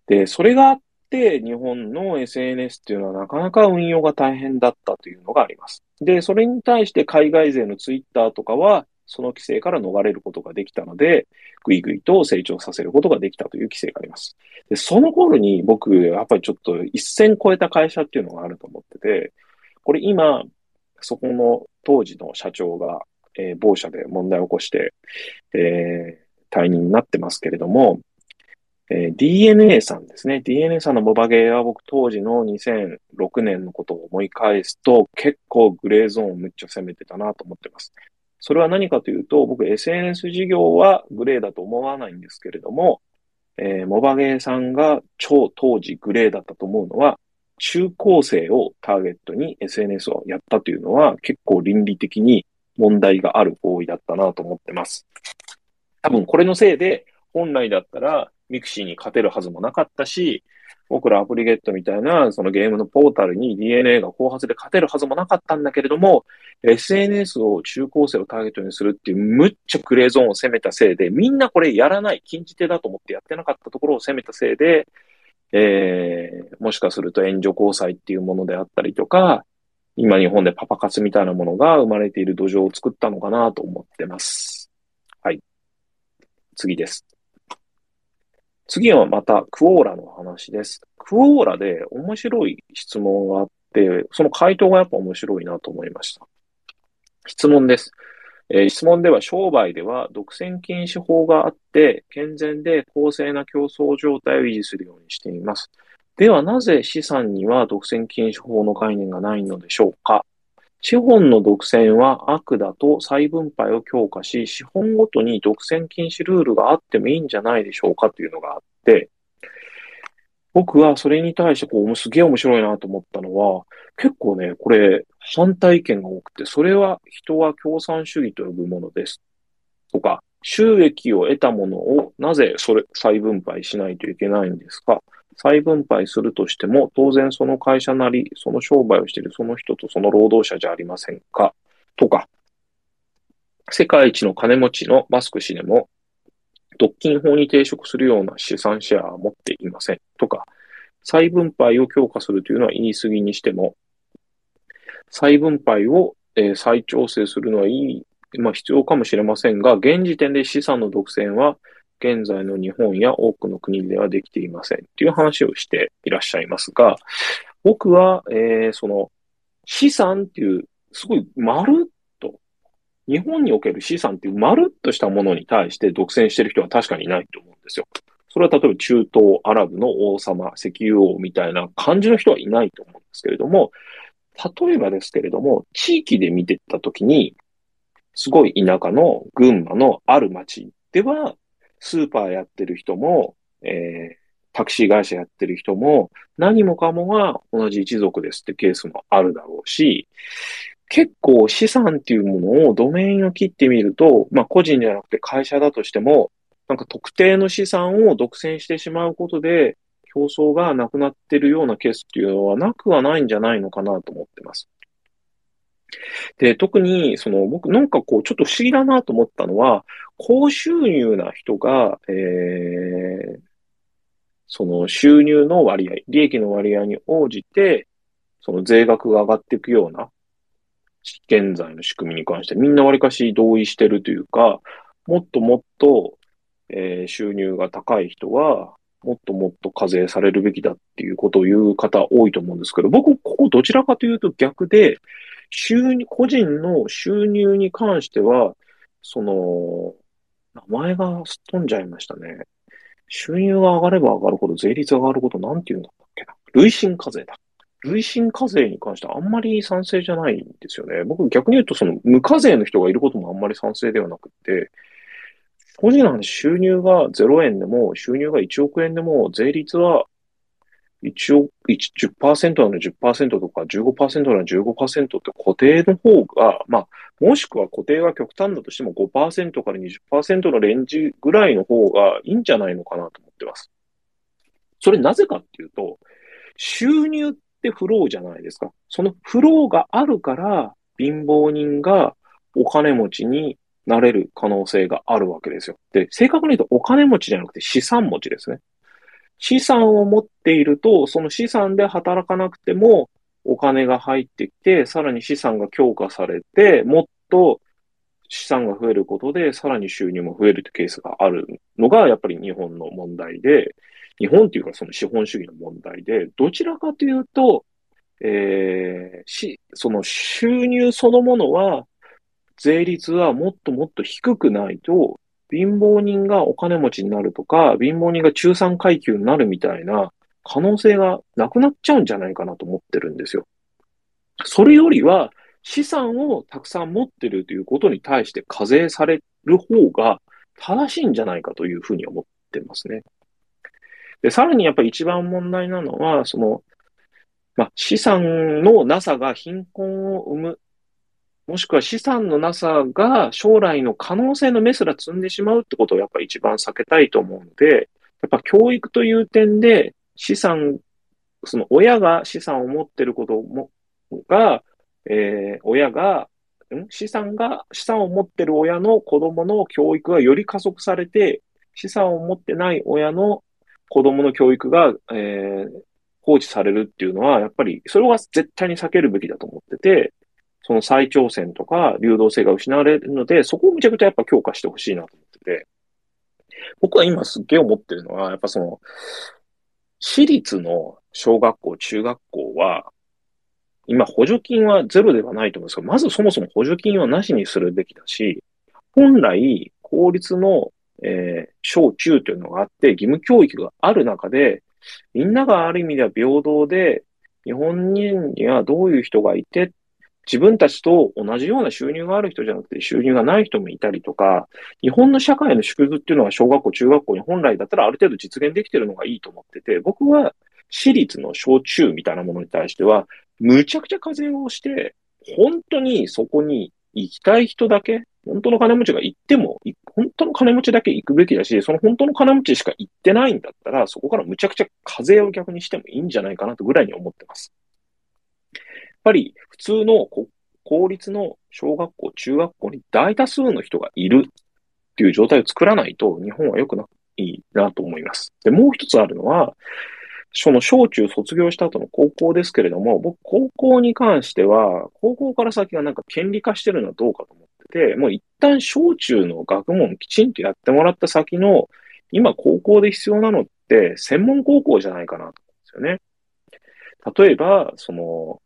S1: で、それがあって、日本の SNS っていうのはなかなか運用が大変だったというのがあります。で、それに対して海外勢のツイッターとかは、その規制から逃れることができたので、ぐいぐいと成長させることができたという規制があります。で、その頃に僕、やっぱりちょっと一線超えた会社っていうのがあると思ってて、これ今、そこの当時の社長が、えー、某社で問題を起こして、えー、退任になってますけれども、えー、DNA さんですね。DNA さんのモバゲーは僕当時の2006年のことを思い返すと結構グレーゾーンをめっちゃ攻めてたなと思ってます。それは何かというと、僕 SNS 事業はグレーだと思わないんですけれども、えー、モバゲーさんが超当時グレーだったと思うのは、中高生をターゲットに SNS をやったというのは結構倫理的に問題がある行為だったなと思ってます。多分これのせいで本来だったらミクシーに勝てるはずもなかったし、僕らアプリゲットみたいな、そのゲームのポータルに DNA が後発で勝てるはずもなかったんだけれども、SNS を中高生をターゲットにするっていうむっちゃグレーゾーンを攻めたせいで、みんなこれやらない、禁じ手だと思ってやってなかったところを攻めたせいで、えー、もしかすると援助交際っていうものであったりとか、今日本でパパ活みたいなものが生まれている土壌を作ったのかなと思ってます。はい。次です。次はまたクオーラの話です。クオーラで面白い質問があって、その回答がやっぱ面白いなと思いました。質問です。えー、質問では商売では独占禁止法があって、健全で公正な競争状態を維持するようにしています。ではなぜ資産には独占禁止法の概念がないのでしょうか？資本の独占は悪だと再分配を強化し、資本ごとに独占禁止ルールがあってもいいんじゃないでしょうかというのがあって、僕はそれに対してこう、すげえ面白いなと思ったのは、結構ね、これ反対意見が多くて、それは人は共産主義と呼ぶものです。とか、収益を得たものをなぜそれ再分配しないといけないんですか？再分配するとしても、当然その会社なり、その商売をしているその人とその労働者じゃありませんかとか、世界一の金持ちのマスク氏でも、独禁法に抵触するような資産シェアは持っていませんとか、再分配を強化するというのは言い過ぎにしても、再分配を、え、再調整するのはいい、まあ必要かもしれませんが、現時点で資産の独占は現在の日本や多くの国ではできていませんという話をしていらっしゃいますが、僕は、えー、その資産っていう、すごい丸っと、日本における資産っていう丸っとしたものに対して独占してる人は確かにいないと思うんですよ。それは例えば中東アラブの王様、石油王みたいな感じの人はいないと思うんですけれども、例えばですけれども、地域で見てたときに、すごい田舎の群馬のある町では、スーパーやってる人も、えー、タクシー会社やってる人も、何もかもが同じ一族ですってケースもあるだろうし、結構資産っていうものをドメインを切ってみると、まあ個人じゃなくて会社だとしても、なんか特定の資産を独占してしまうことで、競争がなくなってるようなケースっていうのはなくはないんじゃないのかなと思ってます。で、特に、その、僕なんかこう、ちょっと不思議だなと思ったのは、高収入な人が、えー、その収入の割合、利益の割合に応じて、その税額が上がっていくような、現在の仕組みに関してみんなわりかし同意してるというか、もっともっと、えー、収入が高い人は、もっともっと課税されるべきだっていうことを言う方多いと思うんですけど、僕、ここどちらかというと逆で、収入、個人の収入に関しては、その、名前がすっ飛んじゃいましたね。収入が上がれば上がるほど税率が上がることなんて言うんだっけな。累進課税だ。累進課税に関してはあんまり賛成じゃないんですよね。僕逆に言うとその無課税の人がいることもあんまり賛成ではなくて、個人の話収入が0円でも収入が1億円でも税率は一応、10%なの10%とか15%なの15%って固定の方が、まあ、もしくは固定が極端だとしても5%から20%のレンジぐらいの方がいいんじゃないのかなと思ってます。それなぜかっていうと、収入ってフローじゃないですか。そのフローがあるから、貧乏人がお金持ちになれる可能性があるわけですよ。で、正確に言うとお金持ちじゃなくて資産持ちですね。資産を持っていると、その資産で働かなくてもお金が入ってきて、さらに資産が強化されて、もっと資産が増えることで、さらに収入も増えるってケースがあるのが、やっぱり日本の問題で、日本っていうかその資本主義の問題で、どちらかというと、えー、し、その収入そのものは、税率はもっともっと低くないと、貧乏人がお金持ちになるとか、貧乏人が中産階級になるみたいな可能性がなくなっちゃうんじゃないかなと思ってるんですよ。それよりは、資産をたくさん持ってるということに対して課税される方が正しいんじゃないかというふうに思ってますね。で、さらにやっぱり一番問題なのは、その、まあ、資産のなさが貧困を生むもしくは資産のなさが将来の可能性の目すら積んでしまうってことをやっぱり一番避けたいと思うので、やっぱ教育という点で資産、その親が資産を持ってることもが、えー、親が、ん？資産が、資産を持ってる親の子供の教育がより加速されて、資産を持ってない親の子供の教育が、えー、放置されるっていうのは、やっぱり、それは絶対に避けるべきだと思ってて、その再挑戦とか流動性が失われるので、そこをむちゃくちゃやっぱ強化してほしいなと思ってて、僕は今すっげえ思ってるのは、やっぱその、私立の小学校、中学校は、今補助金はゼロではないと思うんですけど、まずそもそも補助金はなしにするべきだし、本来、公立の、えー、小中というのがあって、義務教育がある中で、みんながある意味では平等で、日本人にはどういう人がいて、自分たちと同じような収入がある人じゃなくて収入がない人もいたりとか、日本の社会の縮図っていうのは小学校、中学校に本来だったらある程度実現できてるのがいいと思ってて、僕は私立の小中みたいなものに対しては、むちゃくちゃ課税をして、本当にそこに行きたい人だけ、本当の金持ちが行っても、本当の金持ちだけ行くべきだし、その本当の金持ちしか行ってないんだったら、そこからむちゃくちゃ課税を逆にしてもいいんじゃないかなとぐらいに思ってます。やっぱり普通の公立の小学校、中学校に大多数の人がいるっていう状態を作らないと日本は良くないなと思います。で、もう一つあるのは、その小中卒業した後の高校ですけれども、僕、高校に関しては、高校から先がなんか権利化してるのはどうかと思ってて、もう一旦小中の学問きちんとやってもらった先の、今高校で必要なのって専門高校じゃないかなと思うんですよね。例えば、その、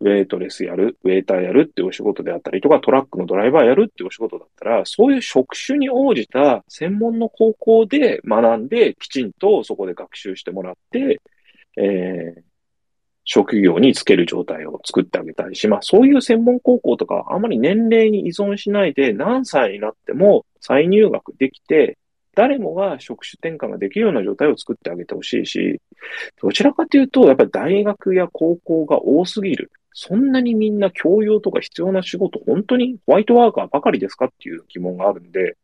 S1: ウェイトレスやる、ウェイターやるっていうお仕事であったりとか、トラックのドライバーやるっていうお仕事だったら、そういう職種に応じた専門の高校で学んで、きちんとそこで学習してもらって、えー、職業につける状態を作ってあげたりし、まあそういう専門高校とかあまり年齢に依存しないで何歳になっても再入学できて、誰もが職種転換ができるような状態を作ってあげてほしいし、どちらかというと、やっぱり大学や高校が多すぎる。そんなにみんな教養とか必要な仕事、本当にホワイトワーカーばかりですかっていう疑問があるんで、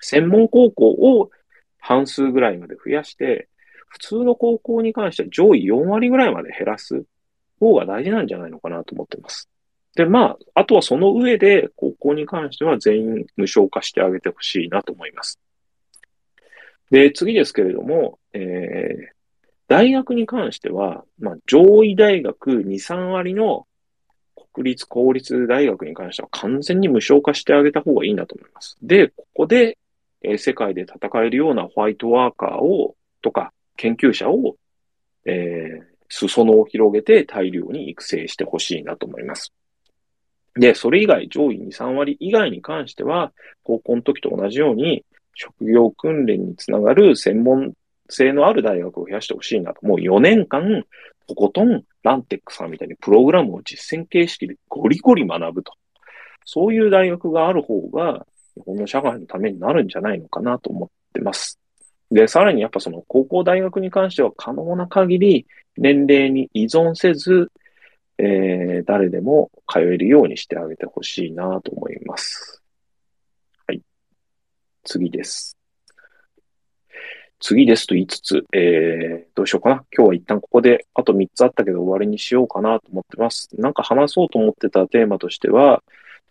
S1: 専門高校を半数ぐらいまで増やして、普通の高校に関しては上位4割ぐらいまで減らす方が大事なんじゃないのかなと思ってます。で、まあ、あとはその上で高校に関しては全員無償化してあげてほしいなと思います。で、次ですけれども、えー、大学に関しては、まあ、上位大学2、3割の国立、公立大学に関しては完全に無償化してあげた方がいいなと思います。で、ここで、えー、世界で戦えるようなホワイトワーカーを、とか、研究者を、えー、裾野を広げて大量に育成してほしいなと思います。で、それ以外、上位2、3割以外に関しては、高校の時と同じように、職業訓練につながる専門性のある大学を増やしてほしいなと。もう4年間、とことん、ランテックさんみたいにプログラムを実践形式でゴリゴリ学ぶと。そういう大学がある方が、日本の社会のためになるんじゃないのかなと思ってます。で、さらにやっぱその高校大学に関しては可能な限り年齢に依存せず、えー、誰でも通えるようにしてあげてほしいなと思います。はい。次です。次ですと言いつつ、えー、どうしようかな。今日は一旦ここで、あと3つあったけど終わりにしようかなと思ってます。なんか話そうと思ってたテーマとしては、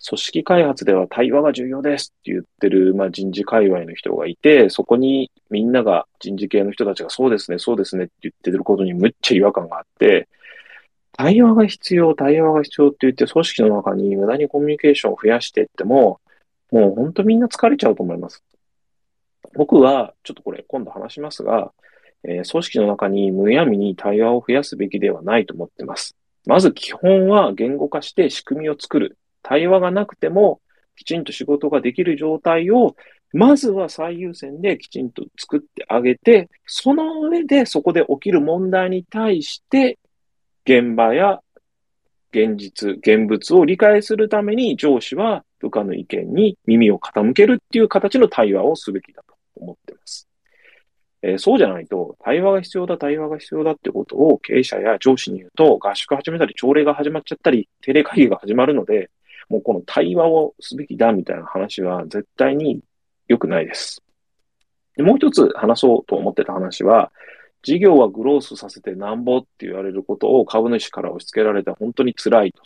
S1: 組織開発では対話が重要ですって言ってる、まあ、人事界隈の人がいて、そこにみんなが人事系の人たちがそうですね、そうですねって言ってることにむっちゃ違和感があって、対話が必要、対話が必要って言って、組織の中に無駄にコミュニケーションを増やしていっても、もう本当みんな疲れちゃうと思います。僕は、ちょっとこれ今度話しますが、えー、組織の中にむやみに対話を増やすべきではないと思ってます。まず基本は言語化して仕組みを作る。対話がなくてもきちんと仕事ができる状態を、まずは最優先できちんと作ってあげて、その上でそこで起きる問題に対して、現場や現実、現物を理解するために上司は部下の意見に耳を傾けるっていう形の対話をすべきだと。思ってます。えー、そうじゃないと、対話が必要だ、対話が必要だってことを経営者や上司に言うと、合宿始めたり、朝礼が始まっちゃったり、定例会議が始まるので、もうこの対話をすべきだみたいな話は絶対に良くないです。でもう一つ話そうと思ってた話は、事業はグロースさせてなんぼって言われることを株主から押し付けられて本当に辛いと。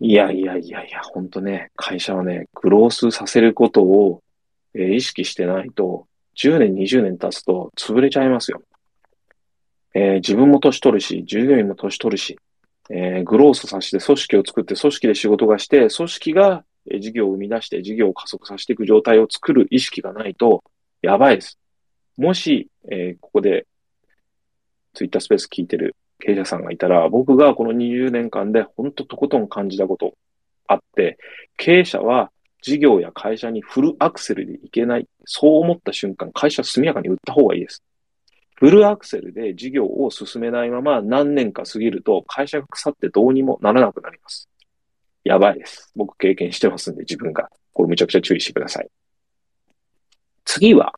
S1: いやいやいやいや、本当ね、会社はね、グロースさせることをえ、意識してないと、10年、20年経つと潰れちゃいますよ。えー、自分も年取るし、従業員も年取るし、えー、グロースさせて組織を作って、組織で仕事がして、組織が事業を生み出して事業を加速させていく状態を作る意識がないと、やばいです。もし、えー、ここでツイッタースペース聞いてる経営者さんがいたら、僕がこの20年間で本当とことん感じたことあって、経営者は事業や会社にフルアクセルでいけない。そう思った瞬間、会社速やかに売った方がいいです。フルアクセルで事業を進めないまま何年か過ぎると会社が腐ってどうにもならなくなります。やばいです。僕経験してますんで自分が。これむちゃくちゃ注意してください。次は、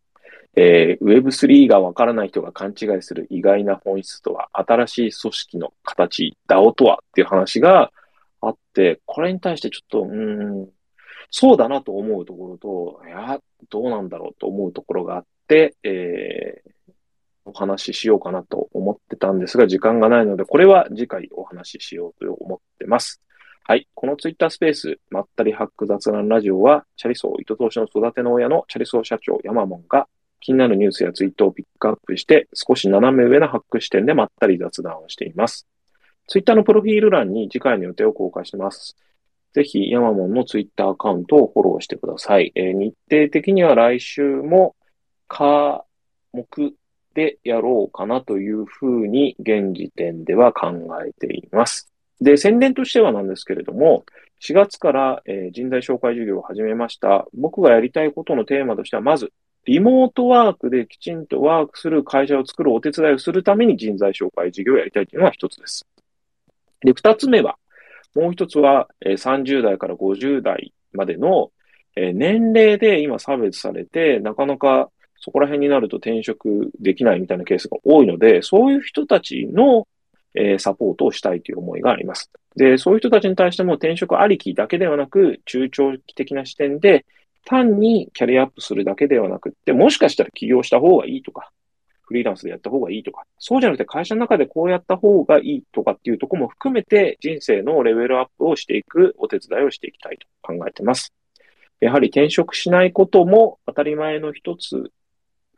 S1: えー、Web3 がわからない人が勘違いする意外な本質とは、新しい組織の形、DAO とはっていう話があって、これに対してちょっと、うん、そうだなと思うところと、いや、どうなんだろうと思うところがあって、えー、お話ししようかなと思ってたんですが、時間がないので、これは次回お話ししようと思ってます。はい。このツイッタースペース、まったりハック雑談ラジオは、チャリソー糸通しの育ての親のチャリソー社長ヤマモンが気になるニュースやツイートをピックアップして、少し斜め上のハック視点でまったり雑談をしています。ツイッターのプロフィール欄に次回の予定を公開しています。ぜひ、ヤマモンのツイッターアカウントをフォローしてください。えー、日程的には来週も、科目でやろうかなというふうに現時点では考えています。で、宣伝としてはなんですけれども、4月から、えー、人材紹介授業を始めました。僕がやりたいことのテーマとしては、まず、リモートワークできちんとワークする会社を作るお手伝いをするために人材紹介事業をやりたいというのが一つです。で、二つ目は、もう一つは、えー、30代から50代までの、えー、年齢で今差別されて、なかなかそこら辺になると転職できないみたいなケースが多いので、そういう人たちのえサポートをしたいという思いがあります。で、そういう人たちに対しても転職ありきだけではなく、中長期的な視点で、単にキャリアアップするだけではなくって、もしかしたら起業した方がいいとか、フリーランスでやった方がいいとか、そうじゃなくて会社の中でこうやった方がいいとかっていうとこも含めて人生のレベルアップをしていくお手伝いをしていきたいと考えてます。やはり転職しないことも当たり前の一つ、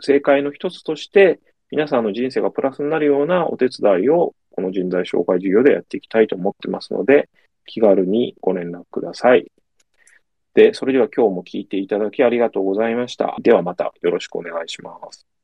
S1: 正解の一つとして、皆さんの人生がプラスになるようなお手伝いをこの人材紹介事業でやっていきたいと思ってますので、気軽にご連絡ください。で、それでは今日も聞いていただきありがとうございました。ではまたよろしくお願いします。